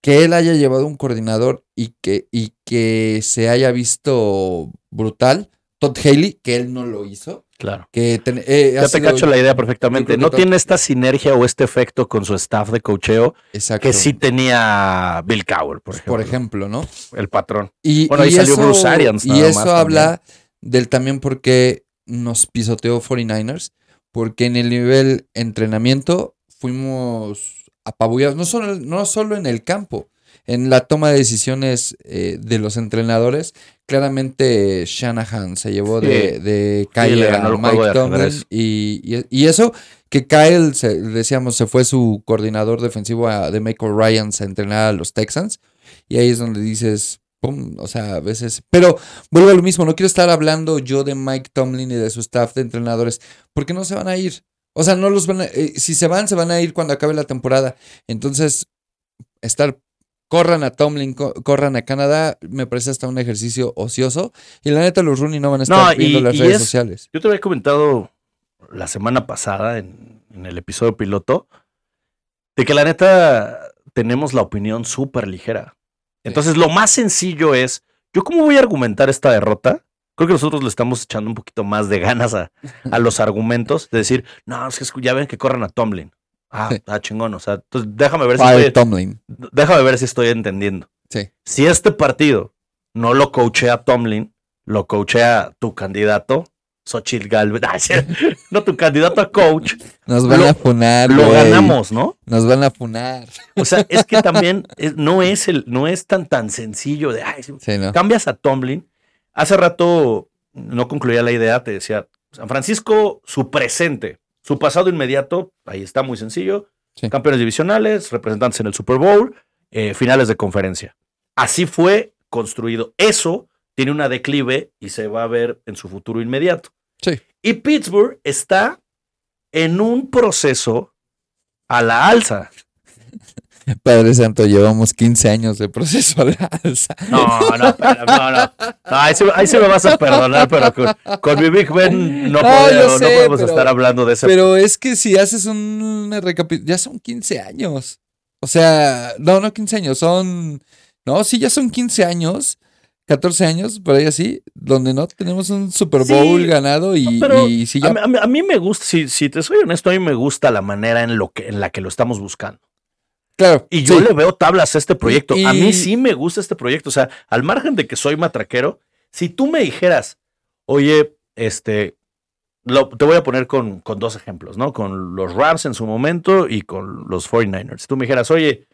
que él haya llevado un coordinador y que, y que se haya visto brutal. Todd Haley, que él no lo hizo. Claro. Que ten- eh, Ya te cacho la idea perfectamente. No tiene esta sinergia o este efecto con su staff de cocheo que sí tenía Bill Cowell, por ejemplo. Por ejemplo, ¿no? El patrón. Y, Bueno, ahí salió eso, Bruce Arians Y eso más habla del también por qué nos pisoteó 49ers, porque en el nivel entrenamiento fuimos apabullados, no solo, no solo en el campo, en la toma de decisiones eh, de los entrenadores. Claramente Shanahan se llevó de, Sí. de le calle ganó a Mike Tomlin y, y- y eso que Kyle, se- decíamos, se fue su coordinador defensivo a- de Michael Ryans a entrenar a los Texans. Y ahí es donde dices, pum, o sea, a veces. Pero vuelvo a lo mismo, no quiero estar hablando yo de Mike Tomlin y de su staff de entrenadores, porque no se van a ir. O sea, no los van a. eh, si se van, se van a ir cuando acabe la temporada. Entonces, estar. Corran a Tomlin, co- corran a Canadá, me parece hasta un ejercicio ocioso. Y la neta, los Rooney no van a estar No, y- viendo las y redes es- sociales. Yo te había comentado la semana pasada en, en el episodio piloto de que la neta tenemos la opinión súper ligera. Entonces, lo más sencillo es, ¿yo cómo voy a argumentar esta derrota? Creo que nosotros le estamos echando un poquito más de ganas a, a los argumentos, de decir, no, es que ya ven que corran a Tomlin. Ah, Sí. está chingón. O sea, entonces déjame ver si Fire estoy, Tomlin. déjame ver si estoy entendiendo. Sí. Si este partido no lo coachea Tomlin, lo coachea tu candidato, Xochitl Galvez. Sí, no tu candidato a coach, Nos van Lo- a funar. lo ganamos, ¿no? Nos van a funar. O sea, es que también es- no es el, no es tan tan sencillo de ay, sí, Sí, ¿no? cambias a Tomlin. Hace rato no concluía la idea, te decía, San Francisco, su presente, su pasado inmediato, ahí está muy sencillo. Sí. Campeones divisionales, representantes en el Super Bowl, eh, finales de conferencia. Así fue construido. Eso tiene una declive y se va a ver en su futuro inmediato. Sí. Y Pittsburgh está en un proceso a la alza. Padre Santo, llevamos 15 años de proceso a la alza. No, no, no, no. No, ahí, sí, ahí sí me vas a perdonar, pero con, con mi Big Ben no, No, podemos- yo no sé, podemos pero- estar hablando de ese. Pero es que si haces un- una recapitulación, ya son 15 años. O sea, no, no 15 años, son... No, sí, ya son 15 años, 14 años, por ahí así, donde no tenemos un Super Sí, Bowl ganado y, pero y a, ya... a mí, a mí me gusta, si, si te soy honesto, a mí me gusta la manera en, lo que, en la que lo estamos buscando. Claro, Y yo sí, le veo tablas a este proyecto. A mí sí me gusta este proyecto. O sea, al margen de que soy matraquero, si tú me dijeras, oye, este, lo- te voy a poner con, con dos ejemplos, ¿no? Con los Rams en su momento y con los 49ers. Si tú me dijeras, oye,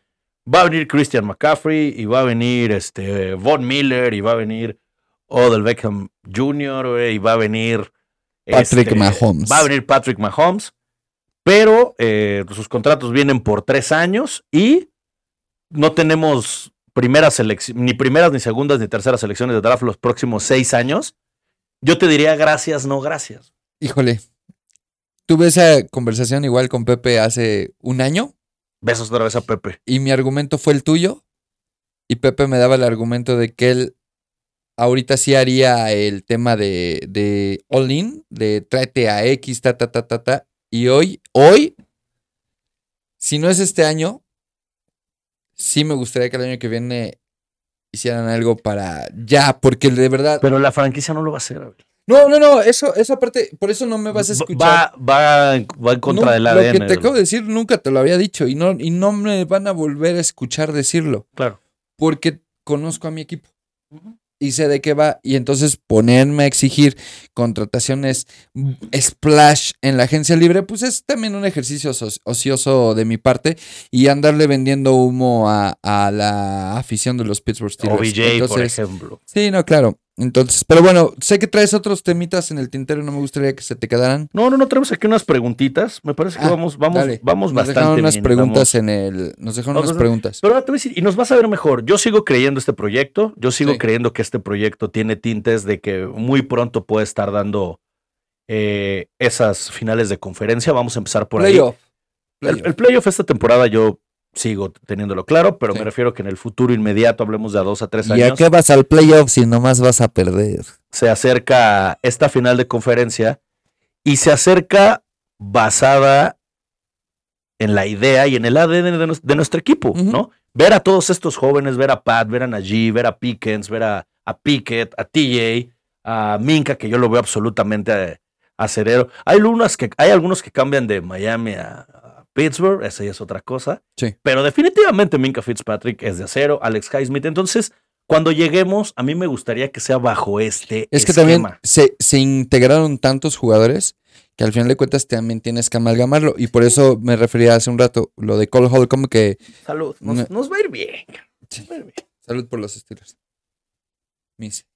va a venir Christian McCaffrey y va a venir este Von Miller y va a venir Odell Beckham Jr. y va a venir Patrick este, Mahomes. Va a venir Patrick Mahomes, pero eh, sus contratos vienen por tres años y no tenemos primeras ni primeras, ni segundas, ni terceras selecciones de draft los próximos seis años. Yo te diría gracias, no gracias. híjole. Tuve esa conversación igual con Pepe hace un año Besos otra vez a Pepe. y mi argumento fue el tuyo y Pepe me daba el argumento de que él ahorita sí haría el tema de, de all in, de tráete a X, ta, ta, ta, ta, ta. Y hoy, hoy, si no es este año, sí me gustaría que el año que viene hicieran algo para ya, porque de verdad... Pero la franquicia no lo va a hacer. No, no, no, eso, eso aparte, por eso no me vas a escuchar. Va, va, en- va en contra No, del Lo ADN. que te acabo de decir nunca te lo había dicho y no, y no me van a volver a escuchar decirlo. Claro. porque conozco a mi equipo y sé de qué va. Y entonces ponerme a exigir contrataciones mm, splash en la agencia libre, pues es también un ejercicio ocio- ocioso de mi parte y andarle vendiendo humo a, a la afición de los Pittsburgh Steelers. OBJ, por Entonces, ejemplo. Sí, no, claro. Entonces, pero bueno, sé que traes otros temitas en el tintero, no me gustaría que se te quedaran. No, no, no, tenemos aquí unas preguntitas. Me parece que Ah, vamos, vamos, Dale. vamos Nos bastante dejaron unas bien, preguntas vamos- en el. Nos dejaron unas preguntas. Pero ahora te voy a decir, y nos vas a ver mejor. Yo sigo creyendo este proyecto. Yo sigo Sí. creyendo que este proyecto tiene tintes de que muy pronto puede estar dando eh, esas finales de conferencia. Vamos a empezar por ahí. El, playoff. el playoff esta temporada yo sigo teniéndolo claro, pero Sí. me refiero que en el futuro inmediato, hablemos de a dos a tres ¿Y a años, qué vas al playoff si nomás vas a perder? se acerca esta final de conferencia y se acerca basada en la idea y en el ADN de, nues- de nuestro equipo. ¿no? Ver a todos estos jóvenes, ver a Pat, ver a Najee, ver a Pickens, ver a, a Pickett, a TJ, a Minka, que yo lo veo absolutamente acerero. Hay, que, hay algunos que cambian de Miami a Pittsburgh, esa ya es otra cosa. Sí. Pero definitivamente Minka Fitzpatrick es de acero, Alex Highsmith. Entonces, cuando lleguemos, a mí me gustaría que sea bajo este Es que esquema. también se, se integraron tantos jugadores que al final de cuentas también tienes que amalgamarlo. Y por eso me refería hace un rato, lo de Cole Holcomb, que Salud, No. nos, nos va a ir bien. Sí. nos va a ir bien. salud por los Steelers. Mis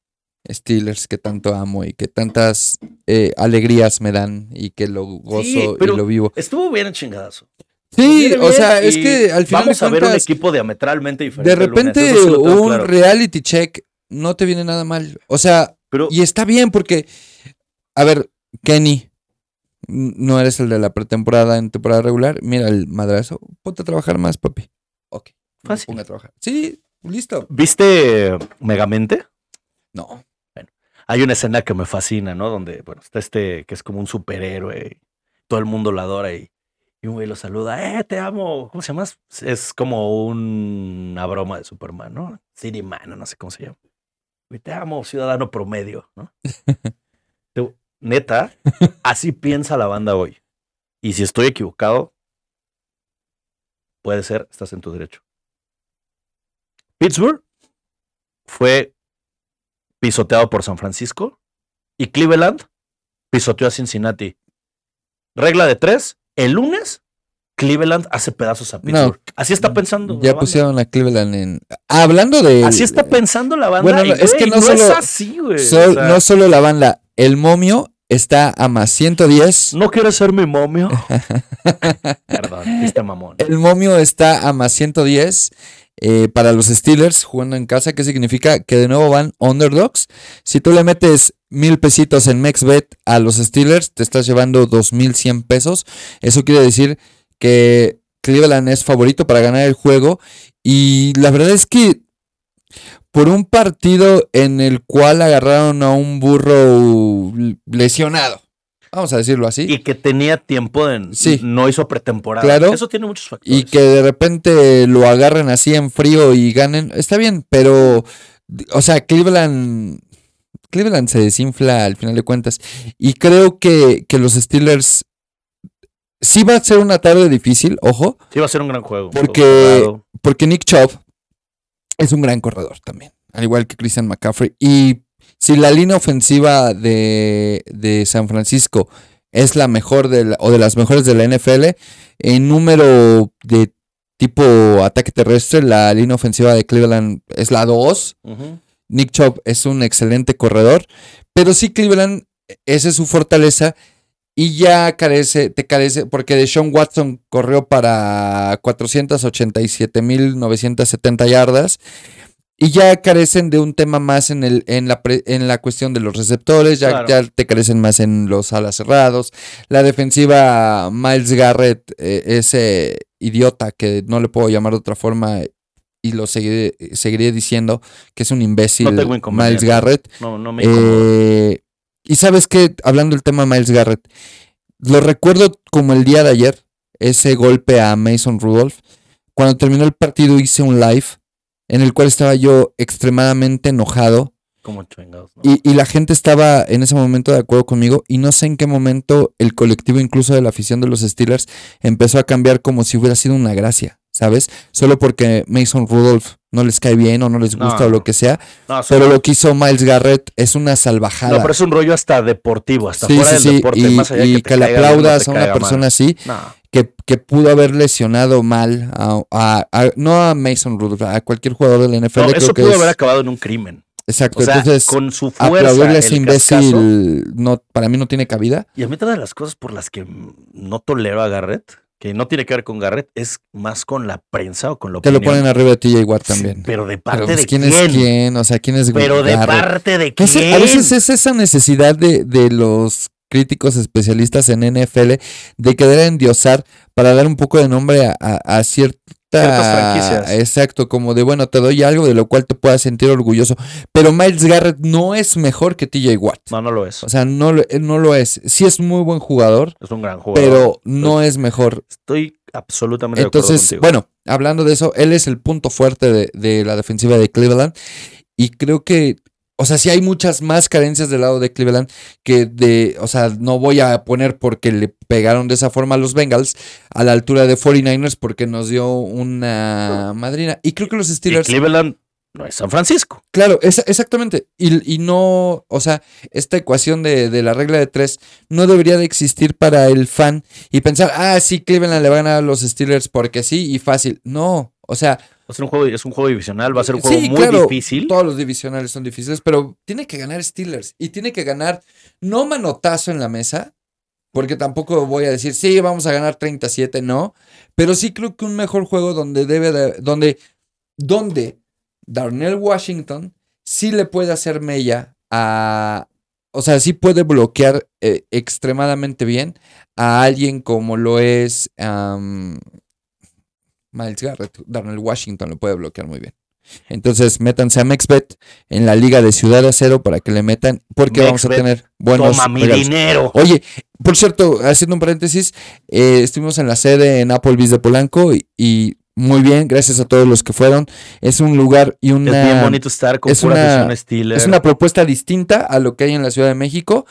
Steelers que tanto amo y que tantas eh, alegrías me dan y que lo gozo pero y lo vivo. Estuvo bien en chingadazo. Sí, o sea, es que al final Vamos a ver un equipo diametralmente diferente. de repente sí un claro. reality check no te viene nada mal. O sea, Pero Y está bien porque, a ver, Kenny, no eres el de la pretemporada en temporada regular. Mira el madrazo. Ponte a trabajar más, papi. Ok. Fácil. pongo a trabajar. Sí, listo. ¿viste Megamente? No. Hay una escena que me fascina, ¿no? Donde, bueno, está este que es como un superhéroe. y Todo el mundo lo adora y, y un güey lo saluda. ¡Eh, te amo! ¿Cómo se llama? Es como un- una broma de Superman, ¿no? City Man, no sé cómo se llama. Güey, te amo, ciudadano promedio, ¿no? Neta, así piensa la banda hoy. Y si estoy equivocado, puede ser, estás en tu derecho. Pittsburgh fue pisoteado por San Francisco y Cleveland pisoteó a Cincinnati. Regla de tres, el lunes Cleveland hace pedazos a Pittsburgh. Así está pensando. la Ya pusieron a Cleveland en. Hablando de. Así está pensando la banda. Bueno, y, no, es que no no es solo- así, güey. Sol- O sea, no solo la banda, el momio está a más 110. ¿No quieres ser mi momio? Perdón, este mamón. El momio está a más 110 eh, para los Steelers jugando en casa. ¿Qué significa? Que de nuevo van underdogs. Si tú le metes mil pesitos en MexBet a los Steelers, te estás llevando 2100 pesos. Eso quiere decir que Cleveland es favorito para ganar el juego. Y la verdad es que por un partido en el cual agarraron a un burro lesionado. Vamos a decirlo así. Y que tenía tiempo de. Sí. No hizo pretemporada. Claro. Eso tiene muchos factores. y que de repente lo agarren así en frío y ganen, está bien, pero, o sea, Cleveland, Cleveland se desinfla al final de cuentas. Y creo que, que los Steelers sí va a ser una tarde difícil, ojo, Sí, va a ser un gran juego. Porque- porque Nick Chubb es un gran corredor también, al igual que Christian McCaffrey. Y si la línea ofensiva de, de San Francisco es la mejor de la- o de las mejores de la NFL, en número de tipo ataque terrestre, la línea ofensiva de Cleveland es la 2. Ujú. Nick Chubb es un excelente corredor, pero sí Cleveland, esa es su fortaleza y ya carece, te carece, porque Deshaun Watson corrió para 487.970 yardas y ya carecen de un tema más en, el, en, la, pre- en la cuestión de los receptores, ya, Claro. ya te carecen más en los alas cerrados. La defensiva, Miles Garrett, eh, ese idiota que no le puedo llamar de otra forma y lo seguiré, seguiré diciendo que es un imbécil, No. Miles Garrett. No, no me. Eh, y sabes que, hablando del tema Miles Garrett, lo recuerdo como el día de ayer, ese golpe a Mason Rudolph. Cuando terminó el partido hice un live en el cual estaba yo extremadamente enojado Como chingados. ¿no? y, y la gente estaba en ese momento de acuerdo conmigo y no sé en qué momento el colectivo incluso de la afición de los Steelers empezó a cambiar como si hubiera sido una gracia, ¿sabes? Solo porque Mason Rudolph no les cae bien o no les No, gusta o lo que sea, No, pero lo que hizo Miles Garrett es una salvajada. no, pero es un rollo hasta deportivo, hasta Sí, fuera sí, del sí, deporte. y, más allá y que, que, le bien, aplaudas a una mal. persona así No. Que, que pudo haber lesionado mal a, a- a- no a Mason Rudolph, a cualquier jugador de la NFL. No, creo eso que pudo es- haber acabado en un crimen. Exacto, O sea, entonces con su fuerza, aplaudirle a ese imbécil no, para mí no tiene cabida. Y a mí otra de las cosas por las que no tolero a Garrett, que no tiene que ver con Garrett, es más con la prensa o con lo Te lo ponen arriba de TJ Watt también. Pero de parte Pero pues, de quién, quién. es quién, o sea, quién es Pero de Garrett? parte de quién. a veces es esa necesidad de, de los críticos especialistas en NFL de querer endiosar para dar un poco de nombre a, a- a cierta... Ciertas franquicias. Exacto, como de, bueno, te doy algo de lo cual te puedas sentir orgulloso. Pero Miles Garrett no es mejor que TJ Watt. No, no lo es. O sea, no, lo- no lo es. Sí es muy buen jugador, Es un gran jugador. pero no es mejor. Estoy absolutamente de Entonces, acuerdo contigo. bueno, hablando de eso, él es el punto fuerte de, de la defensiva de Cleveland. Y creo que, o sea, sí hay muchas más carencias del lado de Cleveland que de, o sea, no voy a poner porque le pegaron de esa forma a los Bengals a la altura de 49ers porque nos dio una madrina. Y creo que los Y Steelers... Cleveland no es San Francisco. Claro, es- exactamente. Y, y no, o sea, esta ecuación de, de la regla de tres no debería de existir para el fan y pensar, ah, sí, Cleveland le van a ganar a los Steelers porque sí y fácil. No, o sea, Va a ser un juego, es un juego divisional, va a ser un juego sí, muy claro, difícil. Todos los divisionales son difíciles, pero tiene que ganar Steelers y tiene que ganar no manotazo en la mesa, porque tampoco voy a decir, sí, vamos a ganar 37, no, pero sí creo que un mejor juego donde debe de, donde, donde Darnell Washington sí le puede hacer mella a, o sea, sí puede bloquear eh, extremadamente bien a alguien como lo es Miles Garrett. Darnell Washington lo puede bloquear muy bien. Entonces, métanse a MexBet en la Liga de Ciudad de Acero para que le metan, porque vamos a tener buenos Toma mi regalos. dinero. Oye, por cierto, haciendo un paréntesis, eh, estuvimos en la sede en Applebee's de Polanco y, y muy bien, gracias a todos los que fueron. Es un lugar y es bien una, bonito estar con es pura una- es una propuesta distinta a lo que hay en la Ciudad de México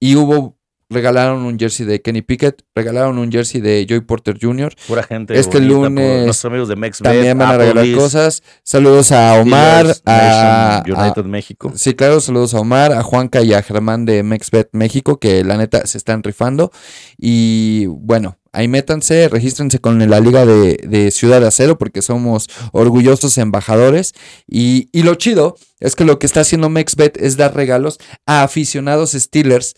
y hubo, regalaron un jersey de Kenny Pickett, regalaron un jersey de Joey Porter Jr. pura gente. este lunes Nuestros amigos de También van a regalar cosas. Saludos a Omar, Steelers, a, Nation, a- United México. Sí, claro, saludos a Omar, a Juanca y a Germán de MexBet México, que la neta se están rifando. Y bueno, ahí métanse, regístrense con la Liga de, de Ciudad de Acero, porque somos orgullosos embajadores. Y, y lo chido es que lo que está haciendo MexBet es dar regalos a aficionados Steelers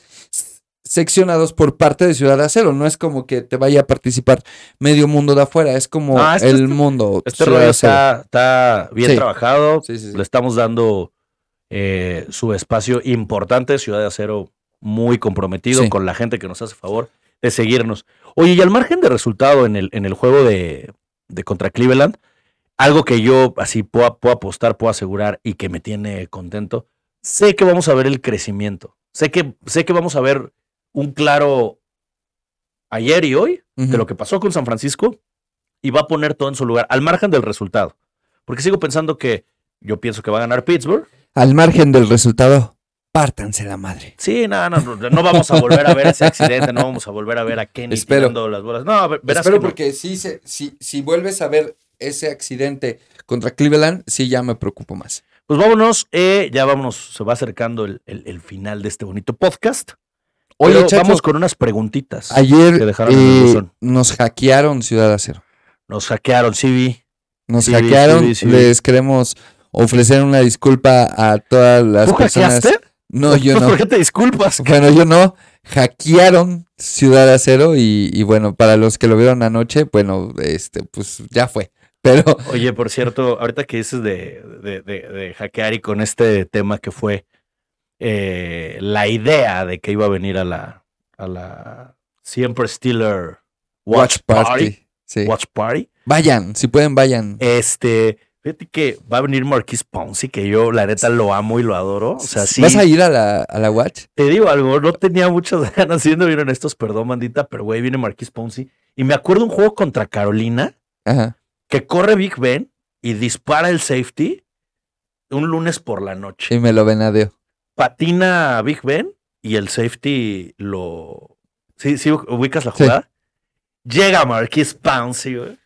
seccionados por parte de Ciudad de Acero. No es como que te vaya a participar medio mundo de afuera, es como No, este- el mundo. Este rollo está, está bien Sí. trabajado. Sí, sí, sí. Le estamos dando eh, su espacio importante. Ciudad de Acero muy comprometido con la gente que nos hace favor de seguirnos. Oye, y al margen de resultado en el, en el juego de, de contra Cleveland, algo que yo así puedo, puedo apostar, puedo asegurar y que me tiene contento, sé que vamos a ver el crecimiento. Sé que, sé que vamos a ver un claro ayer y hoy de lo que pasó con San Francisco y va a poner todo en su lugar, al margen del resultado. Porque sigo pensando que yo pienso que va a ganar Pittsburgh. Al margen del resultado, pártanse la madre. Sí, no, no, no, no vamos a volver a ver ese accidente, no vamos a volver a ver a Kenny Espero. tirando las bolas. No, ver- verás Espero que no. porque si, se, si, si vuelves a ver ese accidente contra Cleveland, sí ya me preocupo más. Pues vámonos, eh, ya vámonos, se va acercando el, el- el final de este bonito podcast. Oye, Pero Chacho, vamos con unas preguntitas. ayer que dejaron eh, nos hackearon Ciudad Acero. Nos hackearon, sí vi. Nos Sí, hackearon. sí sí. Les queremos ofrecer una disculpa a todas las ¿Tú personas. hackeaste? No, yo no. ¿Por qué te disculpas? Bueno, yo no. Hackearon Ciudad Acero y, y bueno, para los que lo vieron anoche, bueno, este, pues ya fue. Pero Oye, por cierto, ahorita que dices de, de, de- de hackear y con este tema que fue eh, la idea de que iba a venir a la, a la siempre Steeler Watch, Party. Sí. Watch Party. Vayan, si pueden, vayan. Este, fíjate que va a venir Marquis Ponzi, que yo la neta lo amo y lo adoro. O sea, sí. ¿Vas a ir a la, a la Watch? Te digo algo, no tenía muchas ganas siendo bien estos, perdón, mandita, pero güey, viene Marquis Ponzi. Y me acuerdo un juego contra Carolina Ajá. que corre Big Ben y dispara el safety un lunes por la noche. Y me lo venadeo. Patina a Big Ben y el safety lo. Sí, sí, ubicas la Sí. jugada. Llega Marquis Pouncey, güey.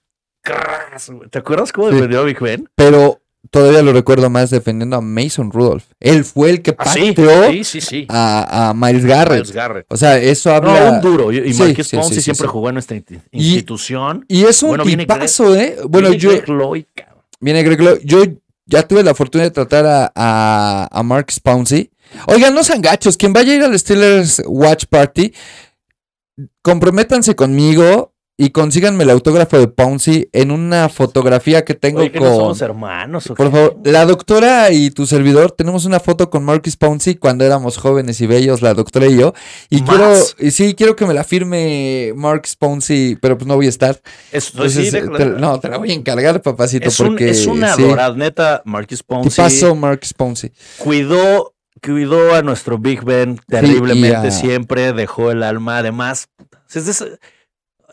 ¿Te acuerdas cómo defendió a Big Ben? Pero todavía lo recuerdo más defendiendo a Mason Rudolph. Él fue el que Ah, pateó sí, sí, sí. a, a Miles Garrett. Miles Garrett. O sea, eso No, habla. un duro. Y, Marquis Pouncey siempre jugó en esta insti- Y- institución. Y es un Bueno, viene tipazo, ¿eh? Bueno, Viene yo. Greg Lloyd, cabrón. Viene Greg Lloyd. Yo ya tuve la fortuna de tratar a, a, a Mark Pouncey. Oigan, no sean gachos. Quien vaya a ir al Steelers Watch Party, comprométanse conmigo y consíganme el autógrafo de Pouncy en una fotografía que tengo Oye, que con. no somos hermanos. ¿o Por qué? favor, la doctora y tu servidor tenemos una foto con Marcus Pouncy cuando éramos jóvenes y bellos, la doctora y yo. Y ¿Más? quiero, y sí, quiero que me la firme Marcus Pouncy, pero pues no voy a estar. Es, Entonces, sí, eh, de- te- no, te la voy a encargar, papacito, es, un, porque es una sí. neta, Marquis Ponce. Tipazo Marcus Pouncy. cuidó, cuidó a nuestro Big Ben terriblemente siempre, dejó el alma. Además,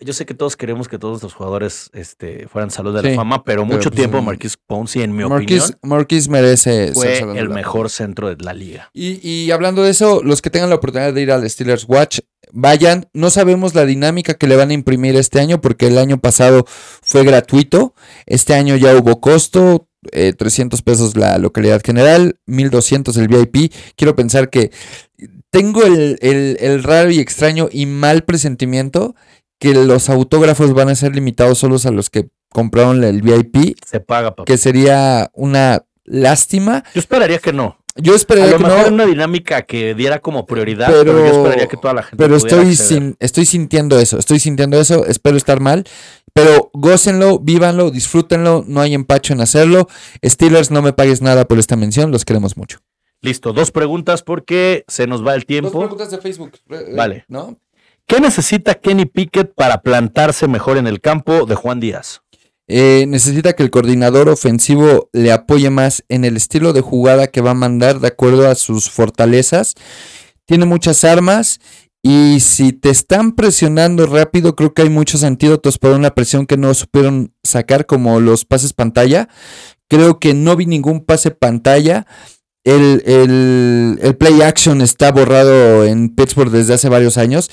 yo sé que todos queremos que todos los jugadores este, fueran salud de Sí, la fama, pero, mucho pues, tiempo mm, Marquis Ponce, en mi opinión, Marquis merece ser fue saludable. el mejor centro de la liga. Y, y hablando de eso, los que tengan la oportunidad de ir al Steelers Watch, vayan. No sabemos la dinámica que le van a imprimir este año, porque el año pasado fue gratuito. Este año ya hubo costo. Eh, 300 pesos la localidad general, 1200 el VIP. Quiero pensar que tengo el, el- el raro y extraño y mal presentimiento que los autógrafos van a ser limitados solos a los que compraron el VIP, Se paga, papá. que sería una lástima. Yo esperaría que no. Yo A esperaría lo que mejor no. una dinámica que diera como prioridad, pero, Pero- yo esperaría que toda la gente Pero estoy, sin, estoy sintiendo eso, estoy sintiendo eso, espero estar mal, pero gócenlo, vívanlo, disfrútenlo, no hay empacho en hacerlo. Steelers, no me pagues nada por esta mención, los queremos mucho. Listo, dos preguntas porque se nos va el tiempo. de Facebook. Vale. ¿No? ¿Qué necesita Kenny Pickett para plantarse mejor en el campo de Juan Díaz? Eh, necesita que el coordinador ofensivo le apoye más en el estilo de jugada que va a mandar de acuerdo a sus fortalezas. Tiene muchas armas y si te están presionando rápido, creo que hay muchos antídotos para una presión que no supieron sacar, como los pases pantalla. Creo que no vi ningún pase pantalla. El, el- el play action está borrado en Pittsburgh desde hace varios años,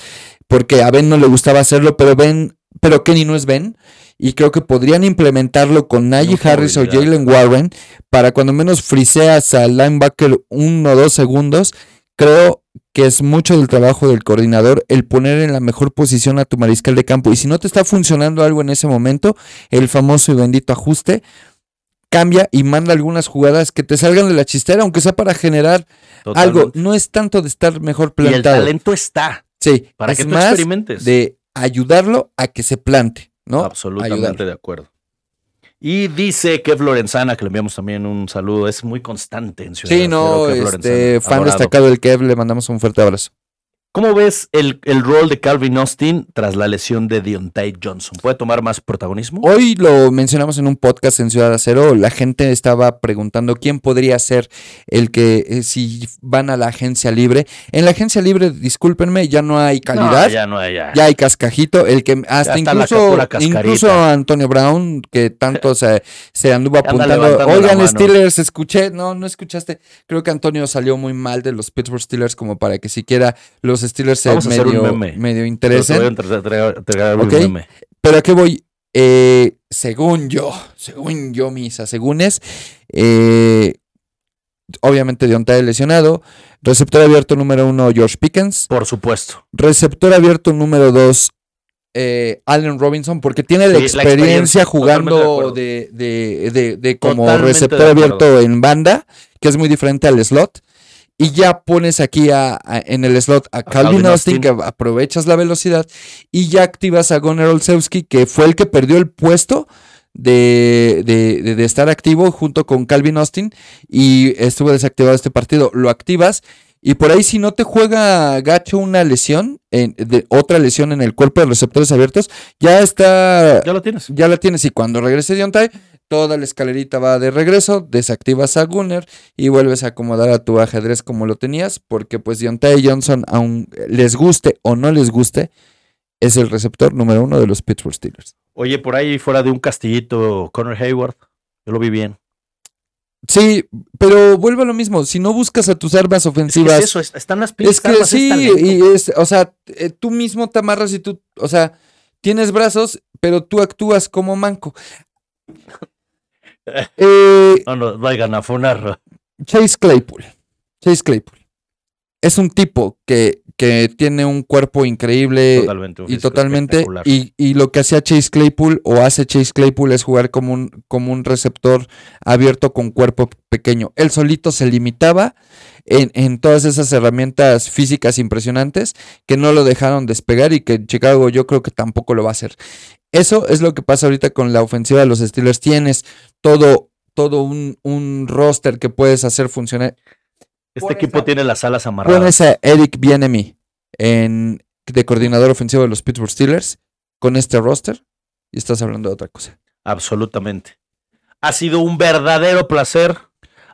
porque a Ben no le gustaba hacerlo, pero Ben, pero Kenny no es Ben. Y creo que podrían implementarlo con Najee Harris o. Jalen Warren para cuando menos friseas al linebacker uno o dos segundos. Creo que es mucho del trabajo del coordinador el poner en la mejor posición a tu mariscal de campo. Y si no te está funcionando algo en ese momento, el famoso y bendito ajuste, cambia y manda algunas jugadas que te salgan de la chistera, aunque sea para generar algo. No es tanto de estar mejor Y el plantado. talento está sí, para es que tú más experimentes. de ayudarlo a que se plante, ¿no? Absolutamente Ayudarlo. de acuerdo. Y dice Kev Lorenzana, que le enviamos también un saludo, es muy constante en Ciudad Sí, no, Kev este, fan adorado. destacado del Kev, le mandamos un fuerte abrazo. ¿Cómo ves el, el rol de Calvin Austin tras la lesión de Deontay Johnson? ¿Puede tomar más protagonismo? Hoy lo mencionamos en un podcast en Ciudad Acero. La gente estaba preguntando quién podría ser el que, eh, si van a la agencia libre. En la agencia libre, discúlpenme, ya no hay calidad. No, ya no, ya. Ya hay cascajito, el que hasta incluso, incluso Antonio Brown, que tanto se, se anduvo apuntando. Oigan, mano". Steelers, escuché. No, no escuchaste. Creo que Antonio salió muy mal de los Pittsburgh Steelers como para que siquiera los Steelers se medio, medio Pero a interesen. entre- entregar- entregar un Ok. meme. Pero a qué voy, Eh, según yo, según yo, mis asegúnes, eh, obviamente Deontay lesionado, receptor abierto número uno, George Pickens, Por supuesto. receptor abierto número dos, eh, Allen Robinson, porque tiene la Sí, la experiencia jugando de, de, de- de como Totalmente receptor abierto en banda, que es muy diferente al slot. Y ya pones aquí a, a- en el slot a, Calvin, Calvin Austin, Austin. que aprovechas la velocidad, y ya activas a Gunnar Olszewski, que fue el que perdió el puesto de, de- de- de estar activo junto con Calvin Austin, y estuvo desactivado este partido. Lo activas, y por ahí, si no te juega gacho una lesión, en- de, otra lesión en el cuerpo de receptores abiertos, ya está Ya lo tienes. ya la tienes y cuando regrese Deontay, toda la escalerita va de regreso, desactivas a Gunner y vuelves a acomodar a tu ajedrez como lo tenías, porque pues Deontay Johnson, aun les guste o no les guste, es el receptor número uno de los Pittsburgh Steelers. Oye, por ahí fuera de un castillito, Connor Hayward. Yo lo vi bien. Sí, pero vuelve a lo mismo, si no buscas a tus armas Es que ofensivas, es eso, es- están las Es que armas, sí, y es, o sea, eh, tú mismo te amarras y tú, o sea, tienes brazos, pero tú actúas como manco. Eh, No nos vayan a funar. Chase Claypool. Chase Claypool. Es un tipo que que tiene un cuerpo increíble Totalmente. un y totalmente. Y, y lo que hacía Chase Claypool o hace Chase Claypool es jugar como un, como un receptor abierto con cuerpo pequeño. Él solito se limitaba en, en todas esas herramientas físicas impresionantes que no lo dejaron despegar y que en Chicago yo creo que tampoco lo va a hacer. Eso es lo que pasa ahorita con la ofensiva de los Steelers. Tienes todo, todo un, un roster que puedes hacer funcionar. Este equipo a- tiene las alas amarradas. Pones a Eric Bienemy en, de coordinador ofensivo de los Pittsburgh Steelers con este roster y estás hablando de otra cosa. Absolutamente. Ha sido un verdadero placer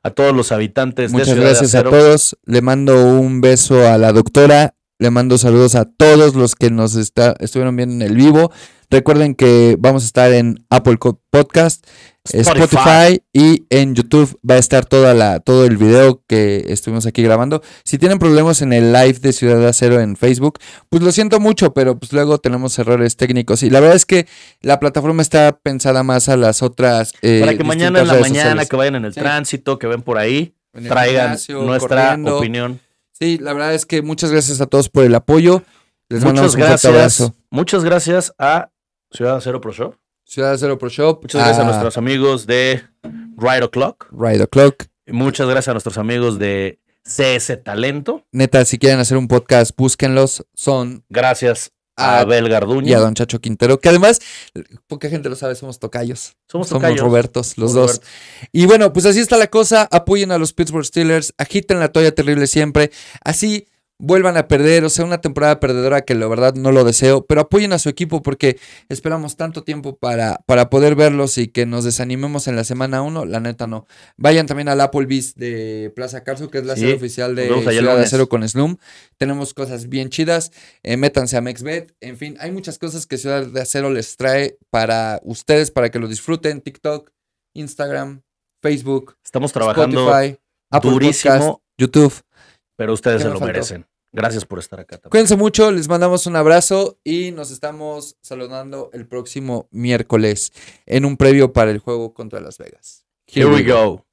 a todos los habitantes de Muchas Ciudad de gracias a Acero. todos. Le mando un beso a la doctora. Le mando saludos a todos los que nos está, estuvieron viendo en el vivo. Recuerden que vamos a estar en Apple Podcast, Spotify. y en YouTube va a estar toda la, todo el video que estuvimos aquí grabando. Si tienen problemas en el live de Ciudad de Acero en Facebook, pues lo siento mucho, pero pues luego tenemos errores técnicos. Y la verdad es que la plataforma está pensada más a las otras. eh, Para que mañana en la mañana, sociales. que vayan en el Sí. tránsito, que ven por ahí, traigan gimnasio, nuestra corriendo. opinión. Sí, la verdad es que muchas gracias a todos por el apoyo. Les Muchas gracias. abrazo. Muchas gracias a Ciudad de Acero Pro Shop. Ciudad de Cero Pro Shop. Muchas gracias a a nuestros amigos de Ride O'Clock. Ride O'Clock. Muchas gracias a nuestros amigos de CS Talento. Neta, si quieren hacer un podcast, búsquenlos. Son Gracias a Abel y a Garduño. Don Chacho Quintero, que además, poca gente lo sabe, somos tocayos. Somos Somos tocayos. Robertos, los Somos dos. Y bueno, pues así está la cosa. Apoyen a los Pittsburgh Steelers, agiten la toalla terrible siempre. Así vuelvan a perder, o sea, una temporada perdedora que la verdad no lo deseo, pero apoyen a su equipo porque esperamos tanto tiempo para, para poder verlos y que nos desanimemos en la semana 1. La neta no. Vayan también al Applebee's de Plaza Carso, que es la Sí, sede oficial de Ciudad de. Acero con Slum. Tenemos cosas bien chidas. Eh, métanse a MexBet. En fin, hay muchas cosas que Ciudad de Acero les trae para ustedes, para que lo disfruten. TikTok, Instagram, Facebook, Estamos trabajando, Spotify, Apple durísimo. Podcast, YouTube. Pero ustedes ¿Qué se lo faltó? merecen. Gracias por estar acá también. Cuídense mucho, les mandamos un abrazo y nos estamos saludando el próximo miércoles en un previo para el juego contra Las Vegas. Here we go.